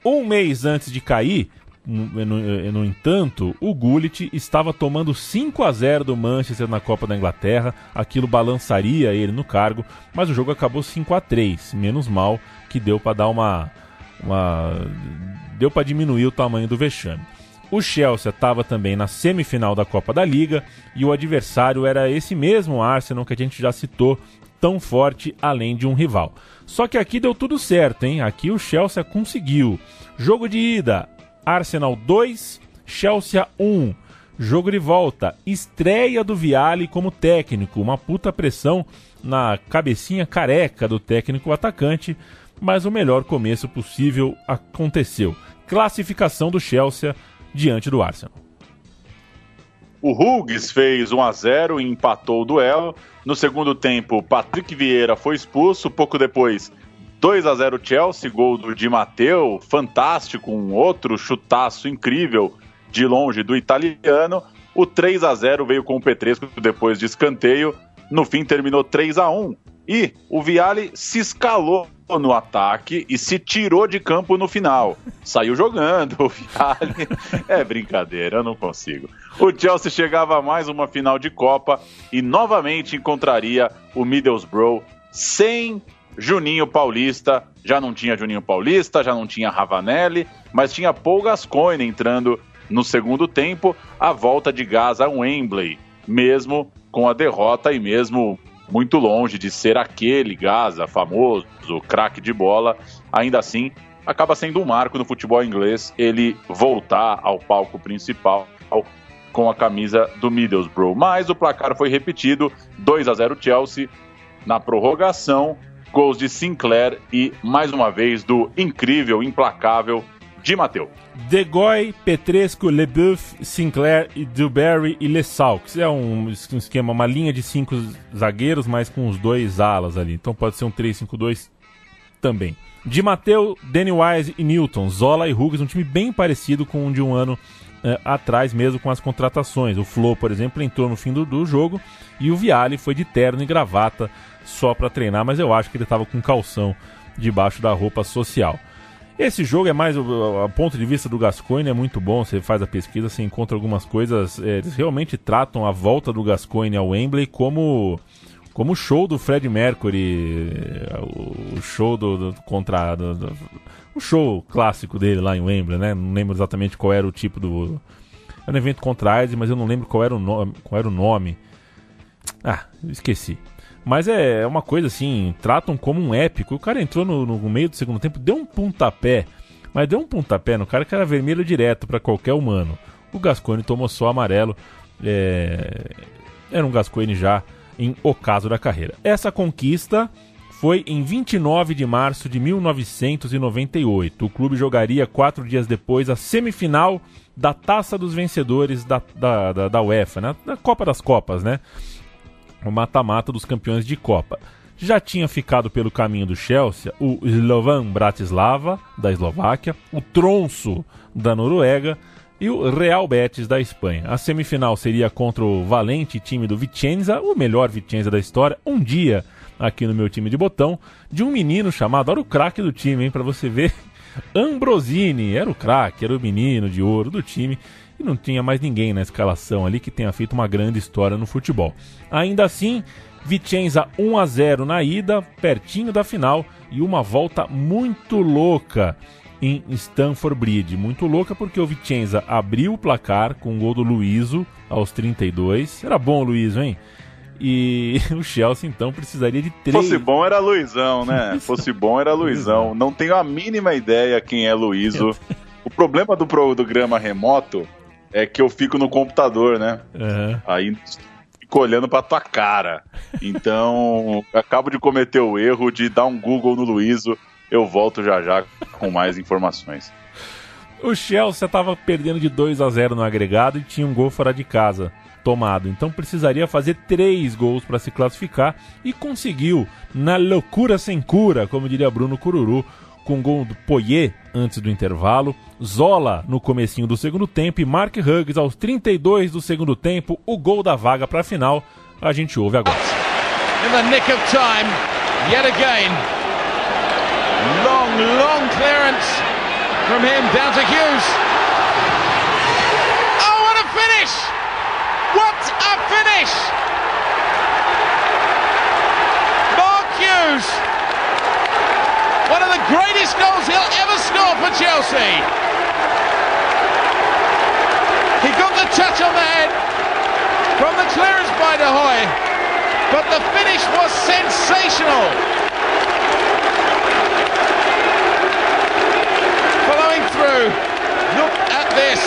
Um mês antes de cair, no, entanto, o Gullit estava tomando 5 a 0 do Manchester na Copa da Inglaterra. Aquilo balançaria ele no cargo, mas o jogo acabou 5 a 3 Menos mal que deu para dar uma, uma deu para diminuir o tamanho do vexame. O Chelsea estava também na semifinal da Copa da Liga e o adversário era esse mesmo Arsenal que a gente já citou, tão forte além de um rival. Só que aqui deu tudo certo, hein? Aqui o Chelsea conseguiu. Jogo de ida, Arsenal 2, Chelsea 1. Jogo de volta, estreia do Viale como técnico, uma puta pressão na cabecinha careca do técnico atacante, mas o melhor começo possível aconteceu. Classificação do Chelsea diante do Arsenal. O Hughes fez 1 a 0 e empatou o duelo. No segundo tempo, Patrick Vieira foi expulso. Pouco depois, 2 a 0 Chelsea, gol do Di Matteo, fantástico, um outro chutaço incrível de longe do italiano. O 3 a 0 veio com o Petresco depois de escanteio. No fim terminou 3 a 1 e o Viale se escalou no ataque e se tirou de campo no final. Saiu jogando o Viale. É brincadeira, eu não consigo. O Chelsea chegava a mais uma final de Copa e novamente encontraria o Middlesbrough sem Juninho Paulista. Já não tinha Juninho Paulista, já não tinha Ravanelli, mas tinha Paul Gascoigne entrando no segundo tempo, a volta de Gaza a Wembley, mesmo com a derrota e mesmo muito longe de ser aquele Gaza famoso, craque de bola, ainda assim acaba sendo um marco no futebol inglês ele voltar ao palco principal com a camisa do Middlesbrough. Mas o placar foi repetido, 2 a 0 Chelsea na prorrogação, gols de Sinclair e mais uma vez do incrível, implacável Di Matteo. Degoy, Petresco, Leboeuf, Sinclair, Dewberry e Lessaux. É um, esquema, uma linha de cinco zagueiros, mas com os dois alas ali. Então pode ser um 3-5-2 também. Di Matteo, Danny Wise e Newton, Zola e Hughes, um time bem parecido com o de um ano eh, atrás, mesmo com as contratações. O Flo, por exemplo, entrou no fim do, do jogo e o Viale foi de terno e gravata só para treinar, mas eu acho que ele estava com calção debaixo da roupa social. Esse jogo é mais, o, ponto de vista do Gascoigne, é muito bom. Você faz a pesquisa, você encontra algumas coisas. é, eles realmente tratam a volta do Gascoigne ao Wembley como como o show do Fred Mercury, é, o, show do, do contra do, do- o show clássico dele lá em Wembley, né? Não lembro exatamente qual era o tipo do era um evento contra AIDS, mas eu não lembro qual era o nome, qual era o nome. Ah, esqueci. Mas é uma coisa assim, tratam como um épico. O cara entrou no, no meio do segundo tempo, deu um pontapé, mas deu um pontapé no cara que era vermelho direto para qualquer humano. O Gascoigne tomou só amarelo. é, Era um Gascoigne já em ocaso da carreira. Essa conquista foi em 29 de março de 1998. O clube jogaria quatro dias depois a semifinal da Taça dos Vencedores da, da, da, da UEFA, né? da Copa das Copas, né? O mata-mata dos campeões de Copa. Já tinha ficado pelo caminho do Chelsea o Slovan Bratislava, da Eslováquia, o Tronso, da Noruega e o Real Betis, da Espanha. A semifinal seria contra o valente time do Vicenza, o melhor Vicenza da história, um dia aqui no meu time de botão, de um menino chamado, olha o craque do time, hein, para você ver, Ambrosini, era o craque, era o menino de ouro do time e não tinha mais ninguém na escalação ali que tenha feito uma grande história no futebol. Ainda assim, Vicenza 1 a 0 na ida, pertinho da final e uma volta muito louca em Stamford Bridge. Muito louca porque o Vicenza abriu o placar com o gol do Luizo aos 32. Era bom o Luizo, hein? E o Chelsea então precisaria de três. Fosse bom era Luizão, né? Fosse bom era Luizão. Não tenho a mínima ideia quem é Luizo. O problema do programa remoto é que eu fico no computador, né? Aham. Aí fico olhando pra tua cara. Então, acabo de cometer o erro de dar um Google no Luizo. Eu volto já já com mais informações. O Chelsea estava perdendo de 2 a 0 no agregado e tinha um gol fora de casa tomado. Então precisaria fazer três gols para se classificar e conseguiu na loucura sem cura, como diria Bruno Cururu, com gol do Poyet antes do intervalo, Zola no comecinho do segundo tempo e Mark Hughes aos 32 do segundo tempo, o gol da vaga para a final. A gente ouve agora. in the nick of time, yet again. Long, long clearance from him down to Hughes. Oh, what a finish! What a finish! Mark Hughes, one of the greatest goals he'll ever score for Chelsea. He got the touch on the head from the clearance by De Hoy. But the finish was sensational. Following through. Look at this.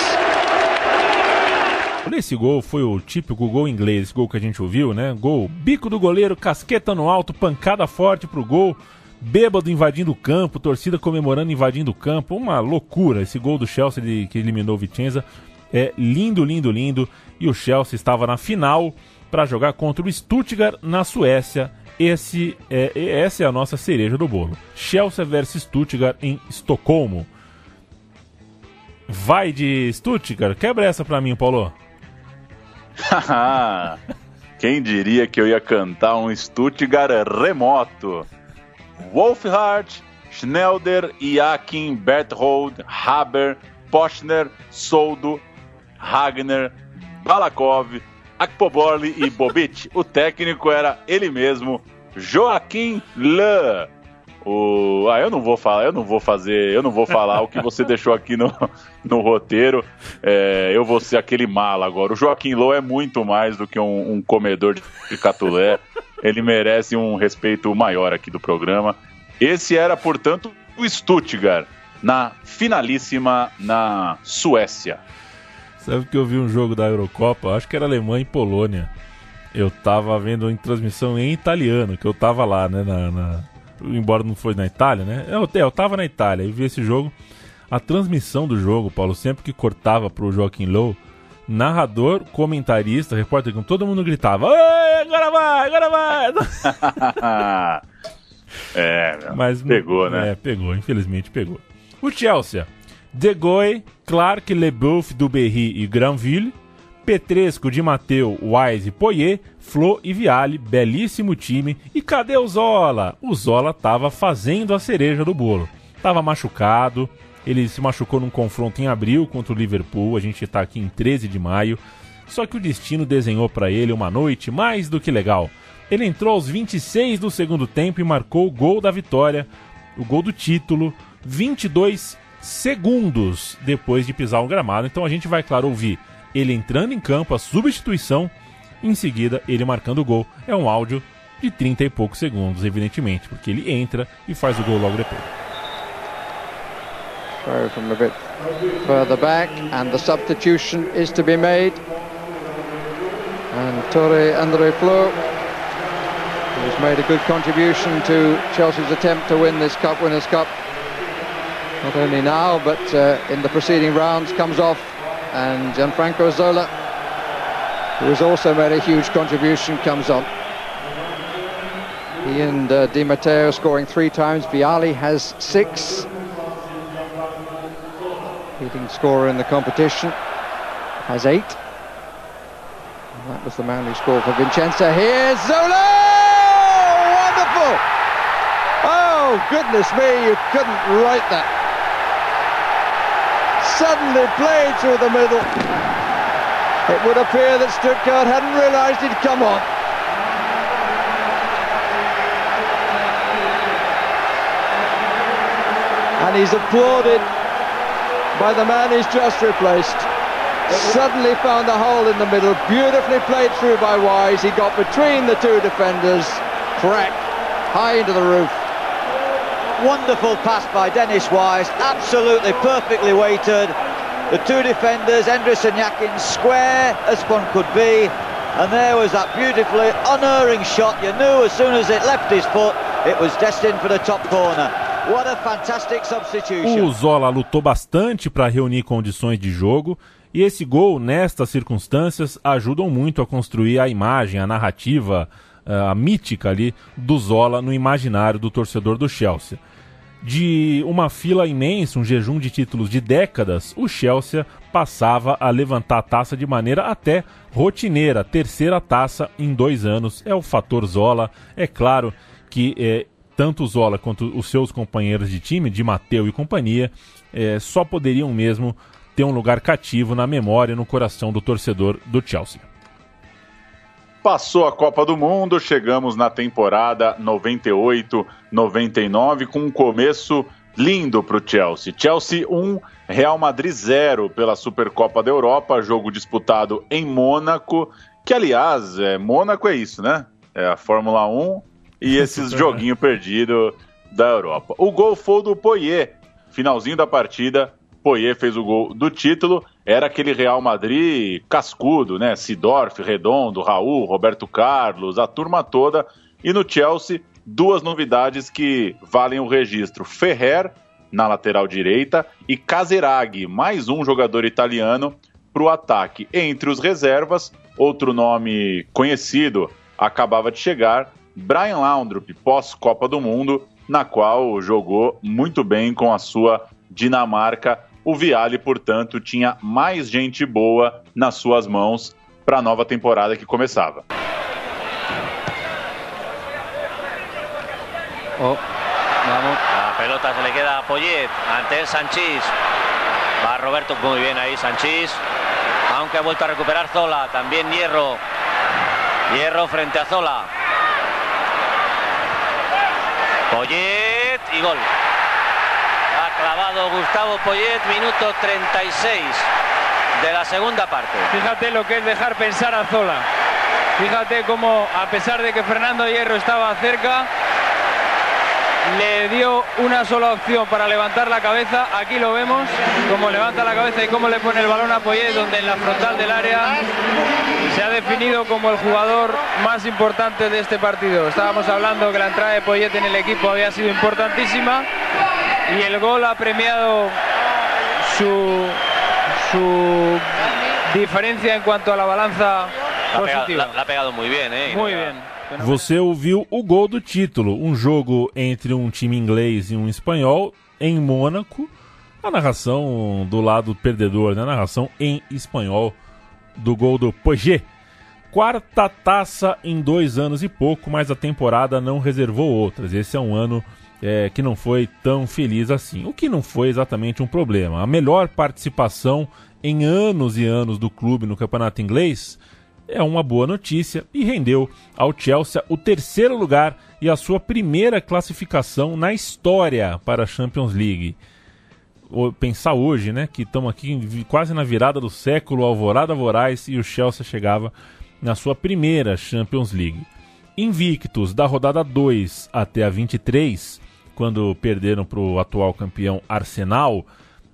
Esse gol foi o típico gol inglês, gol que a gente ouviu, né? Gol, bico do goleiro, casqueta no alto, pancada forte pro gol, bêbado invadindo o campo, torcida comemorando invadindo o campo, uma loucura. Esse gol do Chelsea de- que eliminou o Vicenza é lindo, lindo, lindo. E o Chelsea estava na final para jogar contra o Stuttgart na Suécia. Esse é, essa é a nossa cereja do bolo. Chelsea versus Stuttgart em Estocolmo. Vai de Stuttgart? Quebra essa pra mim, Paulo. Quem diria que eu ia cantar um Stuttgart remoto? Wolfhard, Schnelder, Iakin, Berthold, Haber, Pochner, Soldo, Ragnar, Balakov, Akpoborli e Bobic. O técnico era ele mesmo, Joaquim Le. O... Ah, eu não vou falar, eu não vou fazer, eu não vou falar o que você deixou aqui no, no roteiro. É, eu vou ser aquele mala agora. O Joaquim Low é muito mais do que um, um comedor de, catulé. Ele merece um respeito maior aqui do programa. Esse era, portanto, o Stuttgart na finalíssima na Suécia. Sabe que eu vi um jogo da Eurocopa? Acho que era Alemanha e Polônia. Eu tava vendo em transmissão em italiano, que eu tava lá, né? Na, na- Embora não foi na Itália, né? Eu, eu tava na Itália e vi esse jogo. a transmissão do jogo, Paulo, sempre que cortava pro Joaquim Low, narrador, comentarista, repórter, com todo mundo gritava: "Ei, agora vai, agora vai! é, meu, Mas pegou, né? É, pegou, infelizmente pegou. O Chelsea, De Goey, Clark, Leboeuf, Duberry e Granville, Petresco, Di Matteo, Wise, Poyer, Flo e Viale, belíssimo time. E cadê o Zola? O Zola tava fazendo a cereja do bolo. Tava machucado, ele se machucou num confronto em abril contra o Liverpool, a gente tá aqui em 13 de maio. Só que o destino desenhou para ele uma noite mais do que legal. Ele entrou aos 26 do segundo tempo e marcou o gol da vitória, o gol do título, 22 segundos depois de pisar o gramado. Então a gente vai, claro, ouvir ele entrando em campo, a substituição, em seguida ele marcando o gol. É um áudio de 30 e poucos segundos, evidentemente, porque ele entra e faz o gol logo depois. Throw from a bit further back, and the substitution is to be made. And Torre Andre Flo, who's made a good contribution to Chelsea's attempt to win this Cup Winners' Cup, not only now but uh, in the preceding rounds, comes off, and Gianfranco Zola, who has also made a huge contribution, comes on. He and uh, Di Matteo scoring three times. Viali has six leading scorer in the competition, has eight. And that was the man who scored for Vincenza. Here's Zola! Wonderful! Oh, goodness me, you couldn't write that. Suddenly played through the middle. It would appear that Stuttgart hadn't realised he'd come on. And he's applauded by the man he's just replaced. Suddenly found a hole in the middle, beautifully played through by Wise. He got between the two defenders, crack, high into the roof. Wonderful pass by Dennis Wise, absolutely perfectly weighted. The two defenders, Endres and Yakin, square as one could be. And there was that beautifully unerring shot. You knew as soon as it left his foot, it was destined for the top corner. What a fantastic substitution. O Zola lutou bastante para reunir condições de jogo e esse gol, nestas circunstâncias, ajudam muito a construir a imagem, a narrativa, eh, a mítica ali do Zola no imaginário do torcedor do Chelsea. De uma fila imensa, um jejum de títulos de décadas, o Chelsea passava a levantar a taça de maneira até rotineira. Terceira taça em dois anos. É o fator Zola. É claro que eh, tanto o Zola quanto os seus companheiros de time, de Mateu e companhia, eh, só poderiam mesmo ter um lugar cativo na memória e no coração do torcedor do Chelsea. Passou a Copa do Mundo, chegamos na temporada 98-99 com um começo lindo para o Chelsea. Chelsea 1, Real Madrid 0 pela Supercopa da Europa, jogo disputado em Mônaco, que aliás, é, Mônaco é isso, né? É a Fórmula 1 e esses joguinho perdido da Europa. O gol foi do Poyer, finalzinho da partida, Poyer fez o gol do título. Era aquele Real Madrid cascudo, né? Sidorf, Redondo, Raul, Roberto Carlos, a turma toda. E no Chelsea, duas novidades que valem o registro: Ferrer na lateral direita e Caseraghi, mais um jogador italiano para o ataque. Entre os reservas, outro nome conhecido acabava de chegar, Brian Laundrup, pós-Copa do Mundo, na qual jogou muito bem com a sua Dinamarca. O Viale, portanto, tinha mais gente boa nas suas mãos para a nova temporada que começava. Oh, vamos. La pelota se le queda a Poyet ante Sanchís. Va Roberto muy bien ahí Sanchís. Aunque ha vuelto a recuperar Zola. También Hierro. Hierro frente a Zola. Poyet y gol. Gustavo Poyet, minuto 36 de la segunda parte. Fíjate lo que es dejar pensar a Zola. Fíjate cómo, a pesar de que Fernando Hierro estaba cerca, le dio una sola opción para levantar la cabeza. Aquí lo vemos, cómo levanta la cabeza y cómo le pone el balón a Poyet, donde en la frontal del área se ha definido como el jugador más importante de este partido. Estábamos hablando que la entrada de Poyet en el equipo había sido importantísima y el gol ha premiado su, su diferencia en cuanto a la balanza La ha, pegado, positiva. la- la ha pegado muy bien, ¿eh? Muy bien. Você ouviu o gol do título, um jogo entre um time inglês e um espanhol em Mônaco. A narração do lado perdedor, né? A narração em espanhol do gol do Pogé. Quarta taça em dois anos e pouco, mas a temporada não reservou outras. Esse é um ano é, que não foi tão feliz assim. O que não foi exatamente um problema. A melhor participação em anos e anos do clube no campeonato inglês é uma boa notícia e rendeu ao Chelsea o terceiro lugar e a sua primeira classificação na história para a Champions League. Pensar hoje, né, que estamos aqui quase na virada do século, Alvorada Voraz e o Chelsea chegava na sua primeira Champions League. Invictos da rodada 2 até a 23, quando perderam para o atual campeão Arsenal,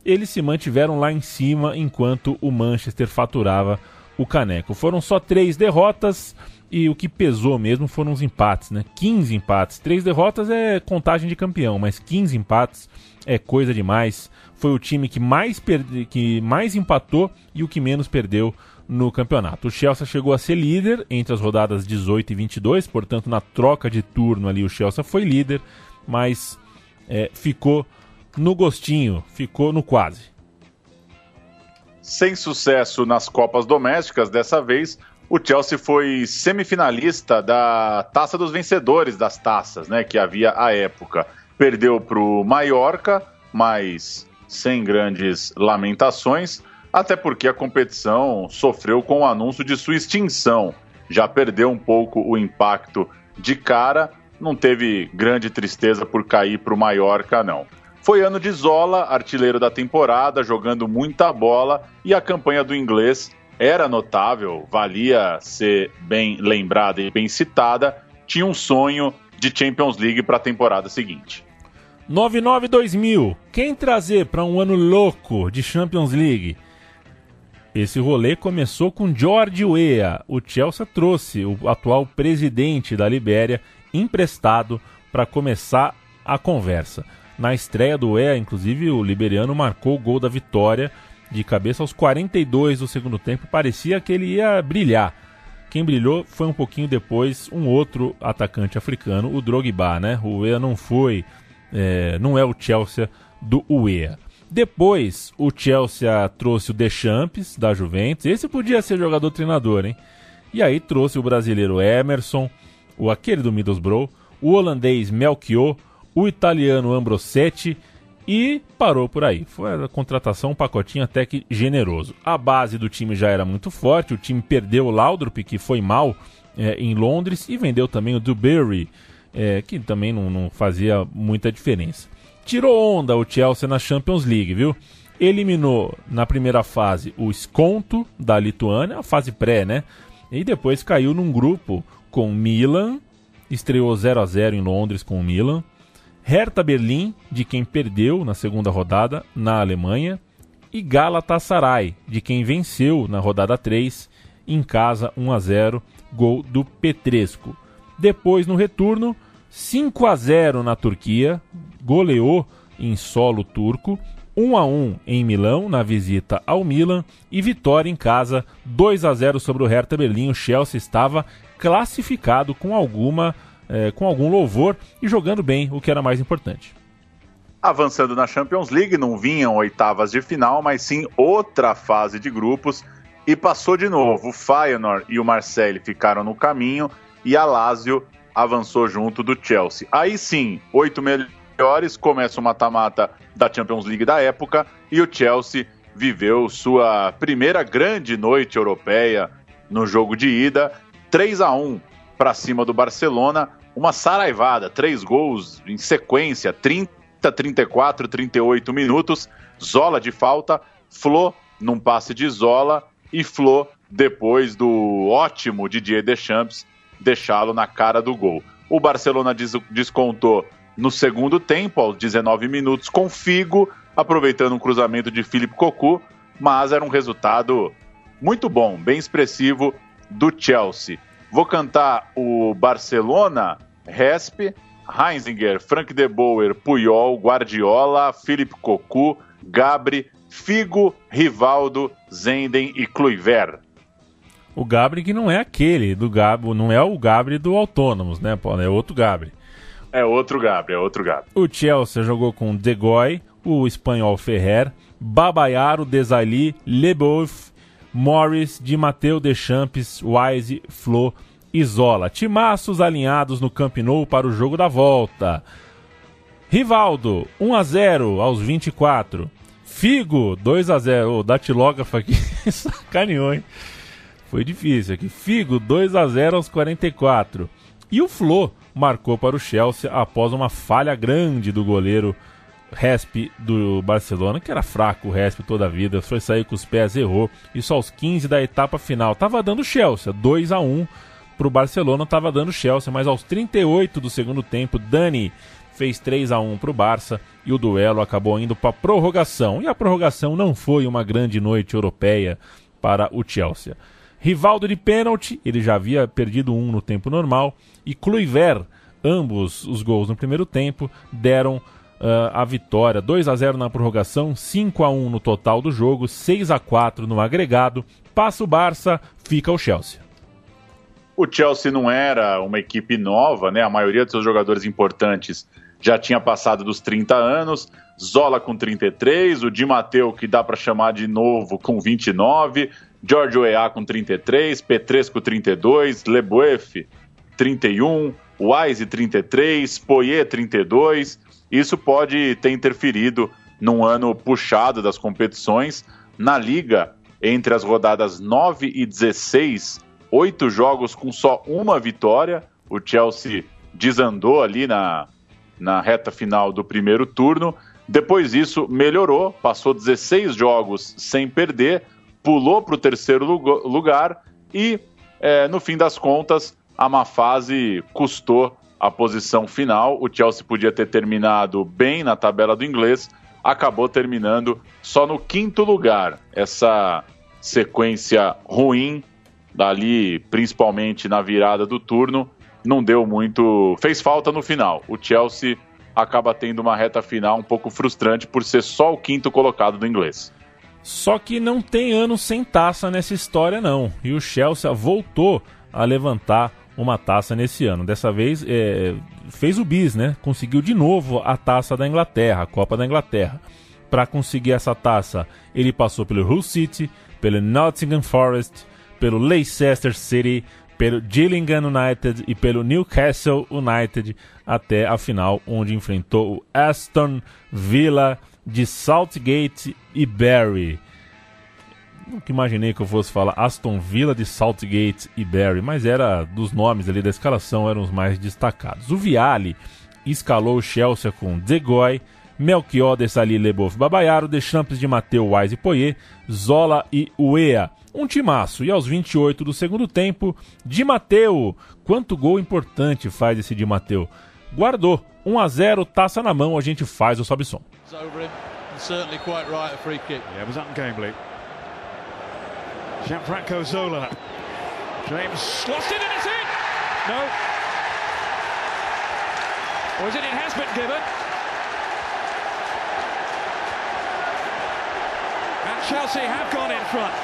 eles se mantiveram lá em cima enquanto o Manchester faturava o caneco. Foram só três derrotas e o que pesou mesmo foram os empates, né? 15 empates. Três derrotas é contagem de campeão, mas 15 empates é coisa demais. Foi o time que mais, perde... que mais empatou e o que menos perdeu no campeonato. O Chelsea chegou a ser líder entre as rodadas 18 e 22, portanto, na troca de turno ali, o Chelsea foi líder, mas é, ficou no gostinho, ficou no quase. Sem sucesso nas Copas Domésticas, dessa vez o Chelsea foi semifinalista da Taça dos Vencedores das Taças, né, que havia à época. Perdeu para o Mallorca, mas sem grandes lamentações, até porque a competição sofreu com o anúncio de sua extinção. Já perdeu um pouco o impacto de cara, não teve grande tristeza por cair para o Mallorca, não. Foi ano de Zola, artilheiro da temporada, jogando muita bola e a campanha do inglês era notável, valia ser bem lembrada e bem citada. Tinha um sonho de Champions League para a temporada seguinte. 99-2000, quem trazer para um ano louco de Champions League? Esse rolê começou com George Weah. O Chelsea trouxe o atual presidente da Libéria emprestado para começar a conversa. Na estreia do Weah, inclusive, o liberiano marcou o gol da vitória de cabeça aos 42 do segundo tempo. Parecia que ele ia brilhar. Quem brilhou foi um pouquinho depois um outro atacante africano, o Drogba, né? O Weah não foi, é, não é o Chelsea do Weah. Depois, o Chelsea trouxe o Deschamps, da Juventus. Esse podia ser jogador-treinador, hein? E aí trouxe o brasileiro Emerson, o aquele do Middlesbrough, o holandês Melchior, o italiano Ambrosetti e parou por aí. Foi a contratação, um pacotinho até que generoso. A base do time já era muito forte, o time perdeu o Laudrup, que foi mal é, em Londres, e vendeu também o Duberry, é, que também não, não fazia muita diferença. Tirou onda o Chelsea na Champions League, viu? Eliminou na primeira fase o Skonto da Lituânia, a fase pré, né? E depois caiu num grupo com Milan, estreou 0 a 0 em Londres com o Milan. Hertha Berlim, de quem perdeu na segunda rodada na Alemanha, e Galatasaray, de quem venceu na rodada 3 em casa 1 a 0, gol do Petresco. Depois no retorno, 5 a 0 na Turquia, goleou em solo turco, 1 a 1 em Milão na visita ao Milan e vitória em casa 2 a 0 sobre o Hertha Berlim. O Chelsea estava classificado com alguma eh, com algum louvor e jogando bem, o que era mais importante. Avançando na Champions League, não vinham oitavas de final, mas sim outra fase de grupos e passou de novo. O Feyenoord e o Marseille ficaram no caminho e a Lazio avançou junto do Chelsea. Aí sim, oito melhores, começa o mata-mata da Champions League da época e o Chelsea viveu sua primeira grande noite europeia no jogo de ida, 3 a 1 para cima do Barcelona, uma saraivada, três gols em sequência, 30, 34, 38 minutos, Zola de falta, Flo num passe de Zola e Flo depois do ótimo Didier Deschamps deixá-lo na cara do gol. O Barcelona des descontou no segundo tempo, aos 19 minutos, com Figo, aproveitando um cruzamento de Felipe Cocu, mas era um resultado muito bom, bem expressivo do Chelsea. Vou cantar o Barcelona, Resp, Heinzinger, Frank de Boer, Puyol, Guardiola, Felipe Cocu, Gabri, Figo, Rivaldo, Zenden e Kluivert. O Gabri que não é aquele do Gabri, não é o Gabri do Autônomos, né, Paulo? É outro Gabri. É outro Gabri, é outro Gabri. O Chelsea jogou com De Goy, o espanhol Ferrer, Babayaro, Desali, Leboeuf, Morris, Di Matteo Deschamps, Wise, Flo e Zola. Timaços alinhados no Camp Nou para o jogo da volta. Rivaldo, 1 a 0 aos 24. Figo, 2 a 0 O datilógrafo aqui sacaneou, hein? Foi difícil aqui. Figo, 2 a 0 aos 44. E o Flo marcou para o Chelsea após uma falha grande do goleiro Resp do Barcelona, que era fraco o Resp toda a vida, foi sair com os pés, errou. Isso aos 15 da etapa final. Tava dando Chelsea, 2 a 1 para o Barcelona, tava dando Chelsea, mas aos 38 do segundo tempo, Dani fez 3 a 1 para o Barça e o duelo acabou indo para prorrogação. E a prorrogação não foi uma grande noite europeia para o Chelsea. Rivaldo de pênalti, ele já havia perdido um no tempo normal, e Kluivert, ambos os gols no primeiro tempo, deram uh, a vitória. 2 a 0 na prorrogação, 5 a 1 no total do jogo, 6 a 4 no agregado. Passa o Barça, fica o Chelsea. O Chelsea não era uma equipe nova, né? A maioria dos seus jogadores importantes já tinha passado dos 30 anos. Zola com 33, o Di Matteo, que dá para chamar de novo, com 29, Giorgio Weah com 33, Petresco 32, Leboeuf 31, Wise 33, Poyer 32. Isso pode ter interferido num ano puxado das competições. Na liga, entre as rodadas 9 e 16, oito jogos com só uma vitória. O Chelsea desandou ali na, na reta final do primeiro turno. Depois disso, melhorou, passou 16 jogos sem perder, pulou para o terceiro lugar e, é, no fim das contas, a má fase custou a posição final. O Chelsea podia ter terminado bem na tabela do inglês, acabou terminando só no quinto lugar. Essa sequência ruim, dali principalmente na virada do turno, não deu muito. fez falta no final. O Chelsea acaba tendo uma reta final um pouco frustrante por ser só o quinto colocado do inglês. Só que não tem ano sem taça nessa história, não. E o Chelsea voltou a levantar uma taça nesse ano. Dessa vez é, fez o bis, né? Conseguiu de novo a taça da Inglaterra, a Copa da Inglaterra. Para conseguir essa taça, ele passou pelo Hull City, pelo Nottingham Forest, pelo Leicester City, pelo Gillingham United e pelo Newcastle United até a final, onde enfrentou o Aston Villa de Saltgate e Barry. Nunca imaginei que eu fosse falar Aston Villa de Saltgate e Barry, mas era dos nomes ali da escalação eram os mais destacados. O Viali escalou o Chelsea com De Goy, Melchior Desali Leboeuf Babayaro, Deschamps de Mateu Wise e Poyer, Zola e Uea. Um timaço. E aos 28 do segundo tempo, Di Matteo. Quanto gol importante faz esse Di Matteo. Guardou. 1 a 0 taça na mão, a gente faz o sobe som. over him. And certainly quite right, a free kick. Yeah, it was. Gianfranco Zola. James lost it and it's in! No. Or is it? It has been given. And Chelsea have gone in front.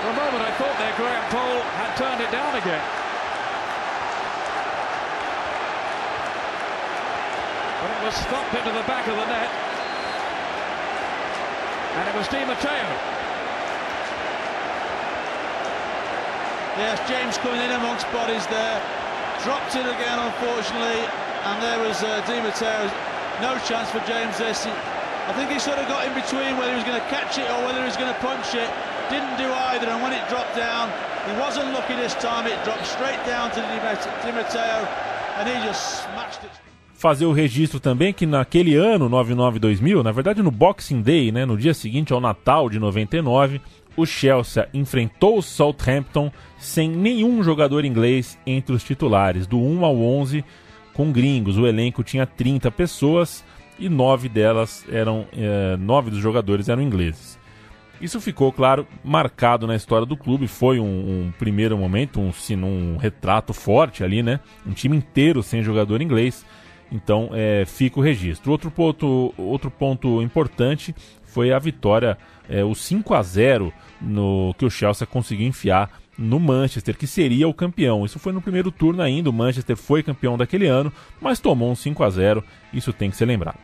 For a moment I thought there Graham Pole had turned it down again. But it was stopped into the back of the net. And it was Di Matteo. Yes, James coming in amongst bodies there. Dropped it again, unfortunately. And there was uh, Di Matteo. No chance for James this. I think he sort of got in between whether he was going to catch it or whether he was going to punch it. Didn't do either. And when it dropped down, he wasn't lucky this time. It dropped straight down to Di Mat- Di Matteo. And he just smashed it. Fazer o registro também que naquele ano, 99-2000, na verdade no Boxing Day, né, no dia seguinte ao Natal de 99, o Chelsea enfrentou o Southampton sem nenhum jogador inglês entre os titulares, do 1 ao 11 com gringos. O elenco tinha 30 pessoas e nove delas eram, eh, nove dos jogadores eram ingleses. Isso ficou, claro, marcado na história do clube. Foi um, um primeiro momento, um, um retrato forte ali, né? Um time inteiro sem jogador inglês. Então é, fica o registro. Outro ponto, outro ponto importante foi a vitória, é, o 5 a 0 no que o Chelsea conseguiu enfiar no Manchester, que seria o campeão. Isso foi no primeiro turno ainda, o Manchester foi campeão daquele ano, mas tomou um 5 a 0 isso tem que ser lembrado.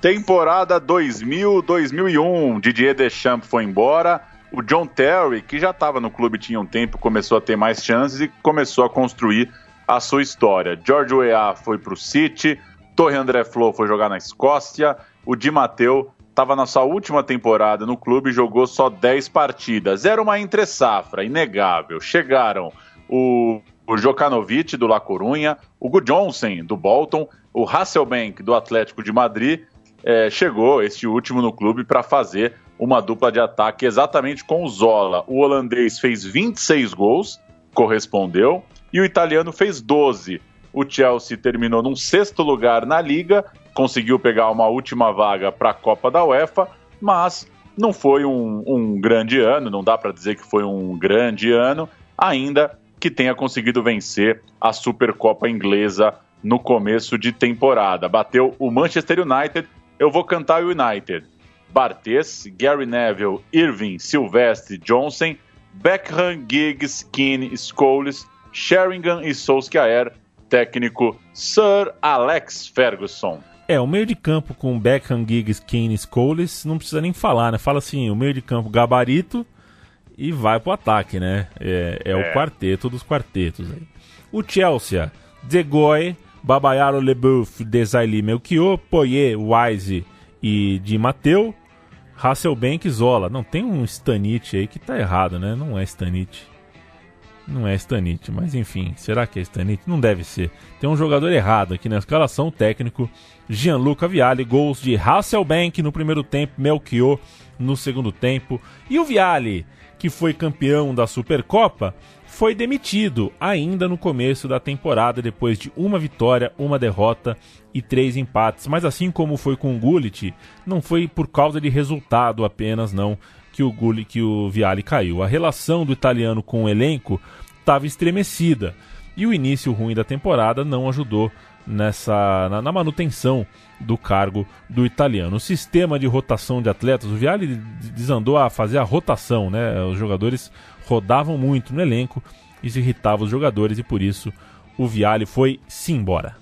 Temporada 2000-2001, Didier Deschamps foi embora. O John Terry, que já estava no clube tinha um tempo, começou a ter mais chances e começou a construir a sua história. George Weah foi para o City, Torre André Flo foi jogar na Escócia, o Di Matteo estava na sua última temporada no clube e jogou só 10 partidas. Era uma entre-safra, inegável. Chegaram o, o Jokanovic, do La Corunha, o Gu Johnson, do Bolton, o Hasselbank, do Atlético de Madrid, é, chegou este último no clube para fazer uma dupla de ataque exatamente com o Zola. O holandês fez 26 gols, correspondeu, e o italiano fez 12. O Chelsea terminou num sexto lugar na liga, conseguiu pegar uma última vaga para a Copa da UEFA, mas não foi um, um grande ano, não dá para dizer que foi um grande ano, ainda que tenha conseguido vencer a Supercopa inglesa no começo de temporada. Bateu o Manchester United. Eu vou cantar o United. Bartes, Gary Neville, Irving, Silvestre, Johnson, Beckham, Giggs, Keane, Scholes, Sheringham e Solskjaer, técnico Sir Alex Ferguson. É, o meio de campo com Beckham, Giggs, Keane, Scholes, não precisa nem falar, né? Fala assim, o meio de campo gabarito e vai pro ataque, né? É, é, É. o quarteto dos quartetos aí. O Chelsea, De Goy, Babayaro Leboeuf, Desailly, Melchior, Poyer, Wise e Di Matteo, Hasselbank e Zola. Não, tem um Stanit aí que tá errado, né? Não é Stanit. Não é Stanit, mas enfim, será que é Stanit? Não deve ser. Tem um jogador errado aqui na escalação, o técnico Gianluca Vialli, gols de Hasselbank no primeiro tempo, Melchior no segundo tempo. E o Vialli, que foi campeão da Supercopa, foi demitido ainda no começo da temporada, depois de uma vitória, uma derrota e três empates. Mas assim como foi com o Gullit, não foi por causa de resultado apenas, não, que o Gullit, que o Vialli caiu. A relação do italiano com o elenco estava estremecida e o início ruim da temporada não ajudou nessa na, na manutenção do cargo do italiano. O sistema de rotação de atletas, o Vialli desandou a fazer a rotação, né? Os jogadores rodavam muito no elenco, isso irritava os jogadores e por isso o Vialli foi-se embora.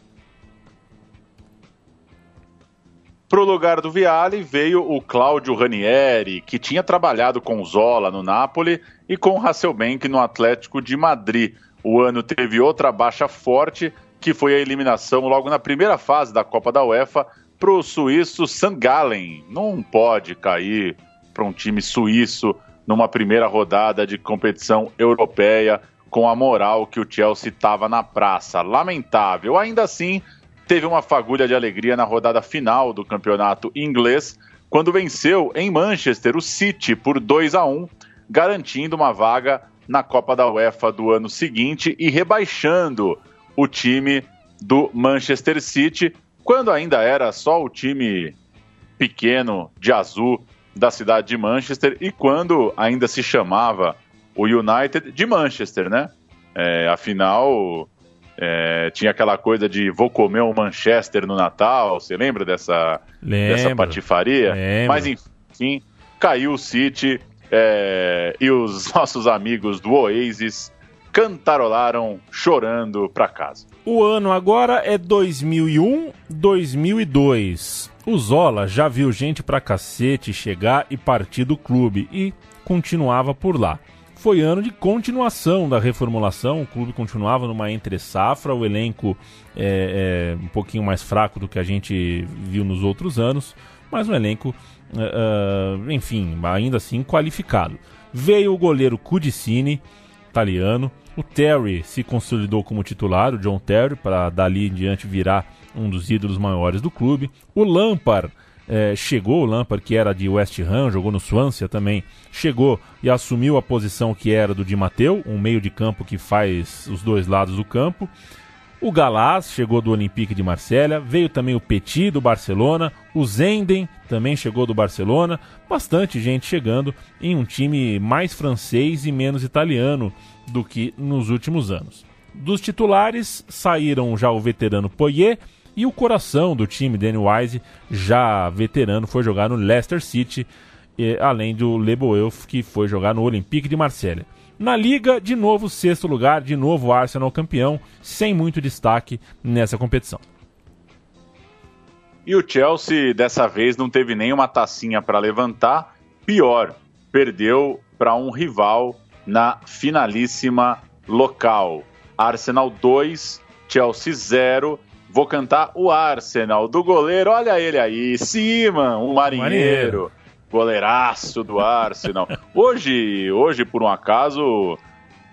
Pro lugar do Vialli veio o Cláudio Ranieri, que tinha trabalhado com Zola no Napoli e com Hasselbank no Atlético de Madrid. O ano teve outra baixa forte, que foi a eliminação logo na primeira fase da Copa da UEFA para o suíço St. Gallen. Não pode cair para um time suíço numa primeira rodada de competição europeia com a moral que o Chelsea estava na praça. Lamentável. Ainda assim, teve uma fagulha de alegria na rodada final do campeonato inglês, quando venceu em Manchester o City por 2 a 1, garantindo uma vaga na Copa da UEFA do ano seguinte e rebaixando o time do Manchester City, quando ainda era só o time pequeno de azul da cidade de Manchester e quando ainda se chamava o United de Manchester, né? É, afinal, é, tinha aquela coisa de vou comer um Manchester no Natal, você lembra dessa, dessa Lembro. patifaria? Lembro. Mas enfim, caiu o City é, e os nossos amigos do Oasis cantarolaram chorando pra casa. O ano agora é 2001, 2002. O Zola já viu gente pra cacete chegar e partir do clube e continuava por lá. Foi ano de continuação da reformulação, o clube continuava numa entre-safra, o elenco é, é um pouquinho mais fraco do que a gente viu nos outros anos, mas um elenco, é, é, enfim, ainda assim qualificado. Veio o goleiro Cudicini, italiano. O Terry se consolidou como titular, o John Terry, para dali em diante virar um dos ídolos maiores do clube. O Lampard eh, chegou, o Lampard que era de West Ham, jogou no Swansea também, chegou e assumiu a posição que era do Di Matteo, um meio de campo que faz os dois lados do campo. O Galaz chegou do Olympique de Marselha, veio também o Petit do Barcelona, o Zenden também chegou do Barcelona, bastante gente chegando em um time mais francês e menos italiano do que nos últimos anos. Dos titulares saíram já o veterano Poyet e o coração do time, Danny Wise, já veterano, foi jogar no Leicester City, e, além do Leboeuf, que foi jogar no Olympique de Marselha. Na Liga, de novo, sexto lugar, de novo Arsenal campeão, sem muito destaque nessa competição. E o Chelsea dessa vez não teve nenhuma tacinha para levantar. Pior, perdeu para um rival na finalíssima local. Arsenal 2, Chelsea 0. Vou cantar o Arsenal do goleiro. Olha ele aí, Siman, um marinheiro. Marinheiro. Goleiraço do Arsenal. hoje, hoje, por um acaso,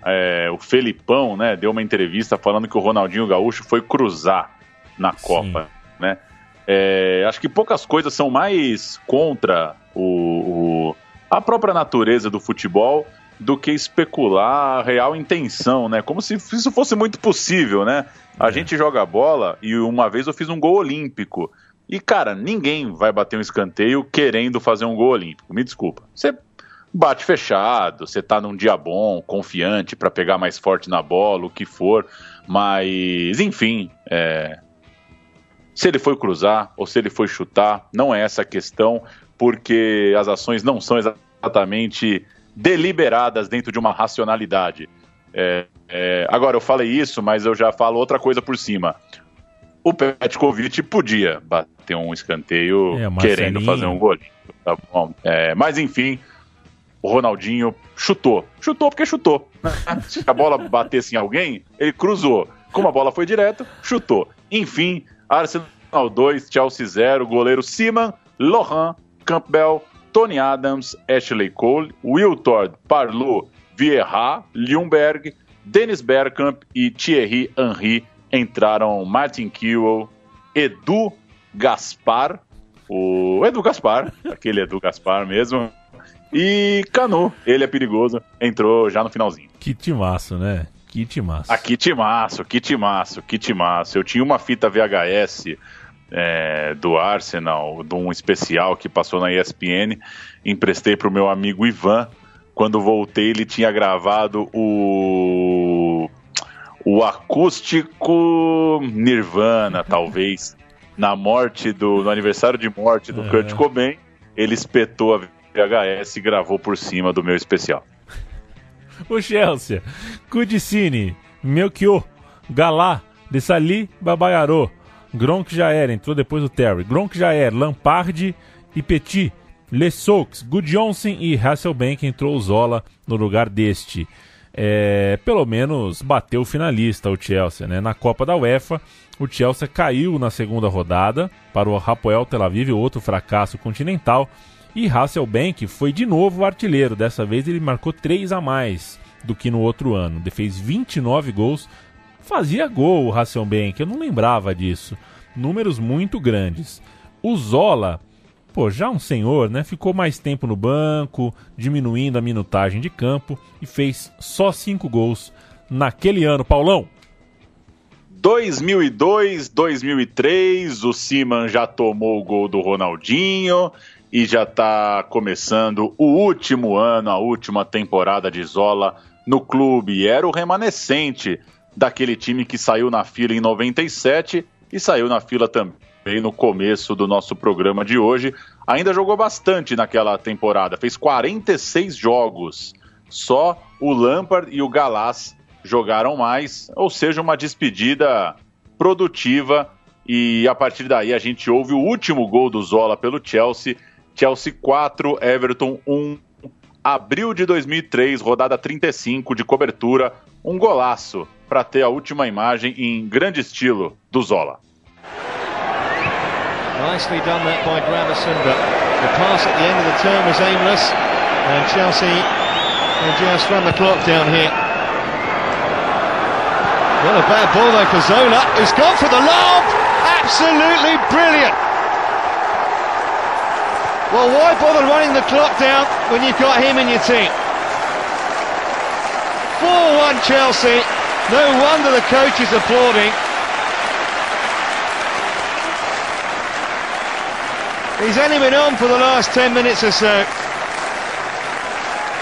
é, o Felipão né, deu uma entrevista falando que o Ronaldinho Gaúcho foi cruzar na Copa. Né? É, acho que poucas coisas são mais contra o, o- a própria natureza do futebol do que especular a real intenção, né? Como se isso fosse muito possível, né? A gente joga bola e uma vez eu fiz um gol olímpico. E, cara, ninguém vai bater um escanteio querendo fazer um gol olímpico. Me desculpa. Você bate fechado, você tá num dia bom, confiante pra pegar mais forte na bola, o que for. Mas, enfim, é, se ele foi cruzar ou se ele foi chutar, não é essa a questão, porque as ações não são exatamente deliberadas dentro de uma racionalidade. É, é, agora, eu falei isso, mas eu já falo outra coisa por cima. O Petkovic podia bater um escanteio É, querendo fazer um gol. Tá bom? É, mas enfim, o Ronaldinho chutou. Chutou porque chutou. Se a bola batesse em alguém, ele cruzou. Como a bola foi direto, chutou. Enfim, Arsenal 2, Chelsea 0, goleiro Siman, Lohan, Campbell, Tony Adams, Ashley Cole, Wiltord, Parlot, Vieira, Ljungberg, Dennis Bergkamp e Thierry Henry entraram Martin Kewell, Edu Gaspar, o Edu Gaspar, aquele Edu Gaspar mesmo, e Canu, ele é perigoso, entrou já no finalzinho. Que timaço, né? Que timaço. Ah, que timaço, que timaço, que timaço. Eu tinha uma fita VHS é, do Arsenal, de um especial que passou na ESPN, emprestei para o meu amigo Ivan. Quando voltei, ele tinha gravado o, o acústico Nirvana, talvez, na morte do, no aniversário de morte do É. Kurt Cobain. Ele espetou a VHS e gravou por cima do meu especial. O Chelsea, Kudicine, Melchior, Galá, Dessali, Babaiarô, Gronk já era, entrou depois o Terry. Gronk já era, Lampard e Petit, Lesaux, Gudjonsen e Hasselbank entrou o Zola no lugar deste. É, pelo menos bateu o finalista o Chelsea, né? Na Copa da UEFA, o Chelsea caiu na segunda rodada para o Hapoel Tel Aviv, outro fracasso continental. E Hasselbank foi de novo artilheiro. Dessa vez ele marcou 3 a mais do que no outro ano. Ele fez 29 gols. Fazia gol o Hasselbank, eu não lembrava disso. Números muito grandes. O Zola, pô, já um senhor, né? Ficou mais tempo no banco, diminuindo a minutagem de campo e fez só 5 gols naquele ano, Paulão. 2002, 2003, o Siman já tomou o gol do Ronaldinho e já está começando o último ano, a última temporada de Zola no clube. Era o remanescente daquele time que saiu na fila em 97 e saiu na fila também no começo do nosso programa de hoje. Ainda jogou bastante naquela temporada, fez 46 jogos. Só o Lampard e o Galás jogaram mais, ou seja, uma despedida produtiva. E a partir daí a gente ouve o último gol do Zola pelo Chelsea. Chelsea 4, Everton 1. Abril de 2003, rodada 35 de cobertura. Um golaço para ter a última imagem em grande estilo do Zola. Nicely done that by Gravison, but the pass at the end of the turn was aimless, and Chelsea will just run the clock down here. What a bad ball though for Zola, who's gone for the lob! Absolutely brilliant! Well, why bother running the clock down when you've got him in your team? 4-1 Chelsea. No wonder the coach is applauding. He's only been on for the last 10 minutes or so.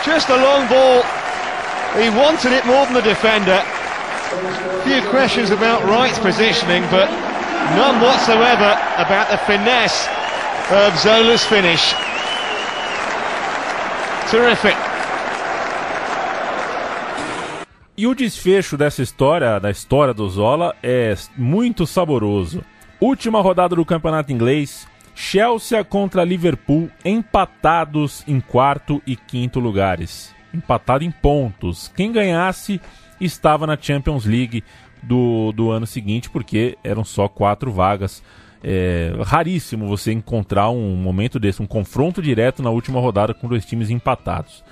Just a long ball. He wanted it more than the defender. Few questions about Wright's positioning, but none whatsoever about the finesse of Zola's finish. Terrific. E o desfecho dessa história, da história do Zola, é muito saboroso. Última rodada do campeonato inglês. Chelsea contra Liverpool empatados em quarto e quinto lugares. Empatado em pontos. Quem ganhasse estava na Champions League do, do ano seguinte, porque eram só quatro vagas. É raríssimo você encontrar um momento desse, um confronto direto na última rodada com dois times empatados.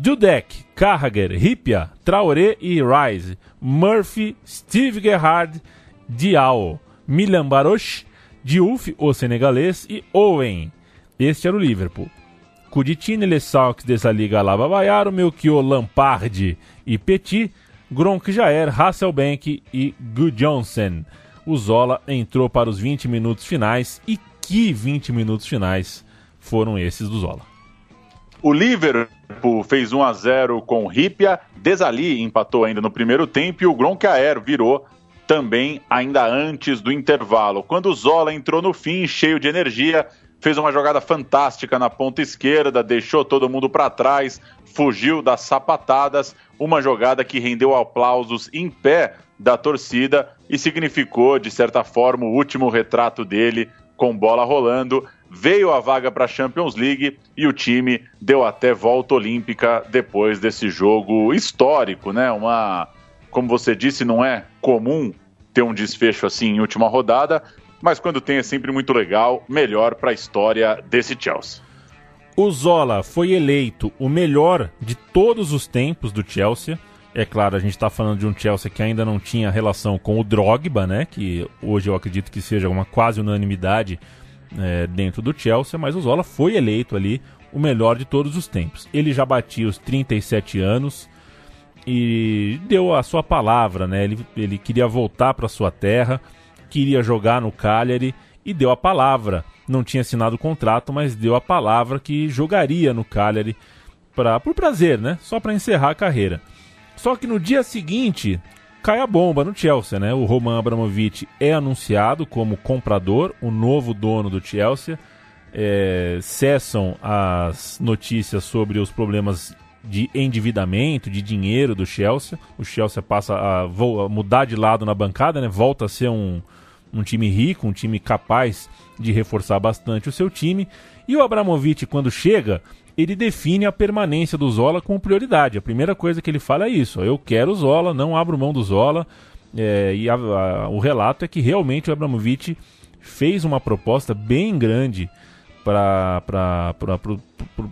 Dudek, Carragher, Ripia, Traoré e Rice, Murphy, Steve Gerrard, Diao, Milan Baroche, Diouf, o senegalês, e Owen. Este era o Liverpool. Kuditine, Lessaux, Desaliga, Alaba, Bayaro, Melchior, Lampard e Petit, Gronk, Jair, Hasselbank e Gudjonsen. O Zola entrou para os 20 minutos finais e que 20 minutos finais foram esses do Zola. O Liverpool fez 1 a 0 com o Ripia, Desali empatou ainda no primeiro tempo e o Gronkaer virou também ainda antes do intervalo. Quando o Zola entrou no fim, cheio de energia, fez uma jogada fantástica na ponta esquerda, deixou todo mundo para trás, fugiu das sapatadas, uma jogada que rendeu aplausos em pé da torcida e significou, de certa forma, o último retrato dele com bola rolando. Veio a vaga para a Champions League e o time deu até volta olímpica depois desse jogo histórico, né? Uma, como você disse, não é comum ter um desfecho assim em última rodada, mas quando tem é sempre muito legal, melhor para a história desse Chelsea. O Zola foi eleito o melhor de todos os tempos do Chelsea. É claro, a gente está falando de um Chelsea que ainda não tinha relação com o Drogba, né? Que hoje eu acredito que seja uma quase unanimidade é, dentro do Chelsea, mas o Zola foi eleito ali o melhor de todos os tempos. Ele já batia os 37 anos e deu a sua palavra, né? Ele, ele queria voltar para sua terra, queria jogar no Cagliari e deu a palavra. Não tinha assinado o contrato, mas deu a palavra que jogaria no Cagliari pra, por prazer, né? Só para encerrar a carreira. Só que no dia seguinte cai a bomba no Chelsea, né? O Roman Abramovich é anunciado como comprador, o novo dono do Chelsea. É, cessam as notícias sobre os problemas de endividamento, de dinheiro do Chelsea. O Chelsea passa a, a mudar de lado na bancada, né? Volta a ser um, um time rico, um time capaz de reforçar bastante o seu time. E o Abramovich, quando chega, ele define a permanência do Zola como prioridade. A primeira coisa que ele fala é isso: eu quero o Zola, não abro mão do Zola. É, e a, a, o relato é que realmente o Abramovich fez uma proposta bem grande para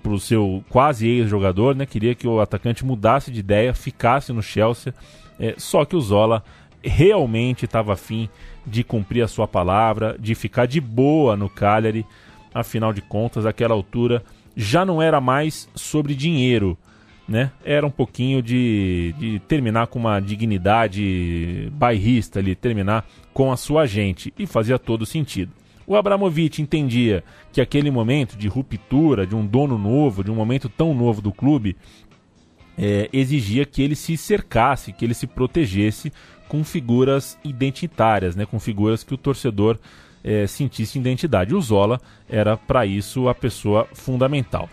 o seu quase ex-jogador, né? Queria que o atacante mudasse de ideia, ficasse no Chelsea. É, só que o Zola realmente estava afim de cumprir a sua palavra, de ficar de boa no Cagliari. Afinal de contas, àquela altura já não era mais sobre dinheiro, né? Era um pouquinho de, de terminar com uma dignidade bairrista ali, terminar com a sua gente e fazia todo sentido. O Abramovich entendia que aquele momento de ruptura, de um dono novo, de um momento tão novo do clube, é, exigia que ele se cercasse, que ele se protegesse com figuras identitárias, né, com figuras que o torcedor é, sentisse identidade. O Zola era para isso a pessoa fundamental.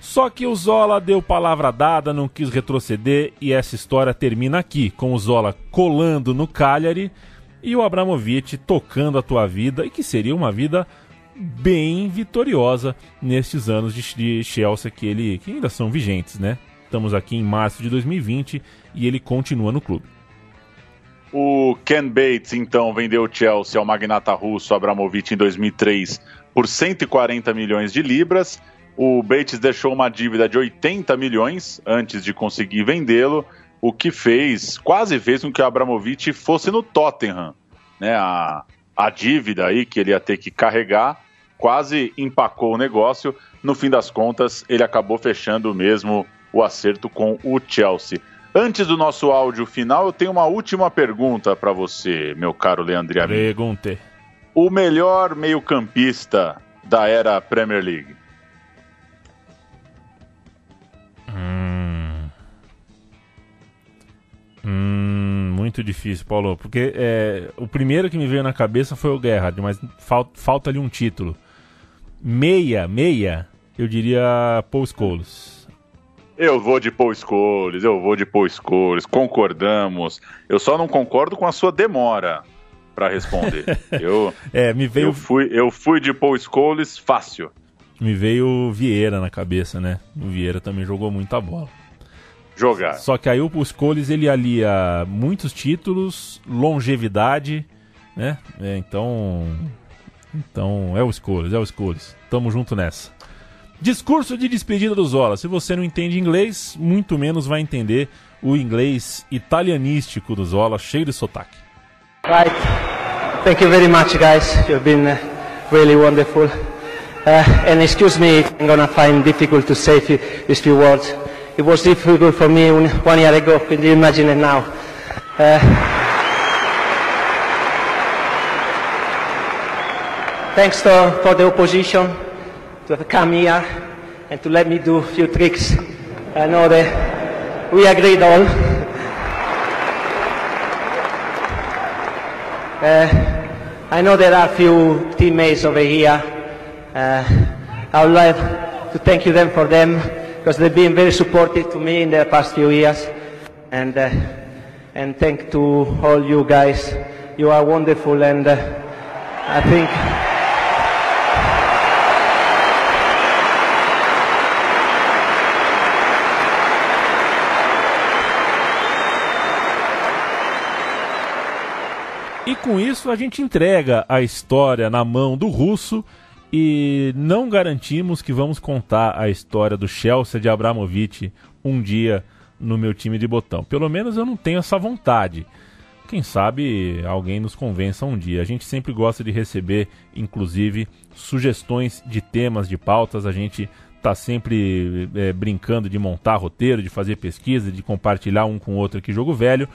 Só que o Zola deu palavra dada, não quis retroceder e essa história termina aqui, com o Zola colando no Cagliari e o Abramovich tocando a tua vida e que seria uma vida bem vitoriosa nestes anos de, de Chelsea que ele que ainda são vigentes, né? Estamos aqui em março de 2020 e ele continua no clube. O Ken Bates, então, vendeu o Chelsea ao magnata russo Abramovich em 2003 por 140 milhões de libras. O Bates deixou uma dívida de 80 milhões antes de conseguir vendê-lo, o que fez, quase fez com que o Abramovich fosse no Tottenham. Né? A, a dívida aí que ele ia ter que carregar quase empacou o negócio. No fim das contas, ele acabou fechando mesmo o acerto com o Chelsea. Antes do nosso áudio final, eu tenho uma última pergunta para você, meu caro Leandro Amin. Pergunte. O melhor meio-campista da era Premier League? Hum. Hum, muito difícil, Paulo, porque é, o primeiro que me veio na cabeça foi o Gerhard, mas fal- falta ali um título. Meia, meia, eu diria Paul Scholes. Eu vou de Paul Scholes, eu vou de Paul Scholes, concordamos. Eu só não concordo com a sua demora para responder. eu, É, me veio, eu, fui, eu fui de Paul Scholes fácil. me veio o Vieira na cabeça, né? O Vieira também jogou muita bola. Jogar. Só que aí o Scholes ele alia muitos títulos, longevidade, né? É, então, então é o Scholes, é o Scholes. Tamo junto nessa. Discurso de despedida do Zola. Se você não entende inglês, muito menos vai entender o inglês italianístico do Zola, cheio de sotaque. Right. Thank you very much, guys. You've been uh, really wonderful. Uh, and excuse me if I'm gonna find difficult to say few, these few words. It was difficult for me one, year ago. Can you imagine it now? Uh, thanks to, for the opposition to have come here and to let me do a few tricks. I know that we agreed all. Uh, I know there are a few teammates over here. Uh, I would like to thank you them for them because they've been very supportive to me in the past few years. And uh, and thank to all you guys. You are wonderful, and uh, I think. E com isso a gente entrega a história na mão do russo e não garantimos que vamos contar a história do Chelsea de Abramovich um dia no meu time de botão. Pelo menos eu não tenho essa vontade. Quem sabe alguém nos convença um dia. A gente sempre gosta de receber, inclusive, sugestões de temas, de pautas. A gente tá sempre é, brincando de montar roteiro, de fazer pesquisa, de compartilhar um com o outro aqui jogo velho.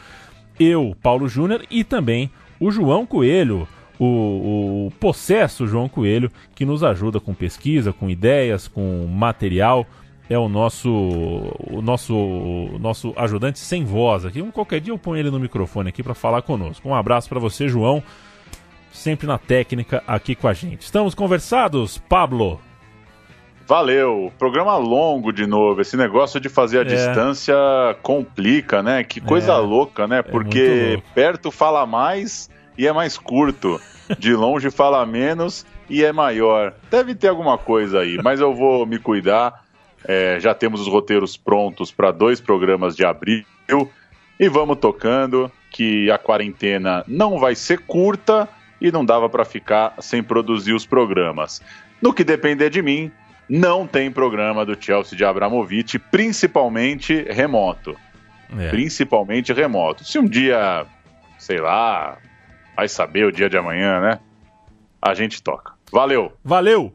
Eu, Paulo Júnior e também o João Coelho, o, o possesso João Coelho, que nos ajuda com pesquisa, com ideias, com material. É o nosso o nosso o nosso ajudante sem voz aqui. Um qualquer dia eu ponho ele no microfone aqui para falar conosco. Um abraço para você, João, sempre na técnica aqui com a gente. Estamos conversados, Pablo? Valeu, programa longo de novo. Esse negócio de fazer a É. distância complica, né? Que coisa É. louca, né? muito Porque perto fala mais e é mais curto. De longe fala menos e é maior. Deve ter alguma coisa aí, mas eu vou me cuidar. É, já temos os roteiros prontos para dois programas de abril e vamos tocando. Que a quarentena não vai ser curta e não dava para ficar sem produzir os programas. No que depender de mim, não tem programa do Chelsea de Abramovich, principalmente remoto. É. Principalmente remoto. Se um dia, sei lá, vai saber o dia de amanhã, né? A gente toca. Valeu! Valeu!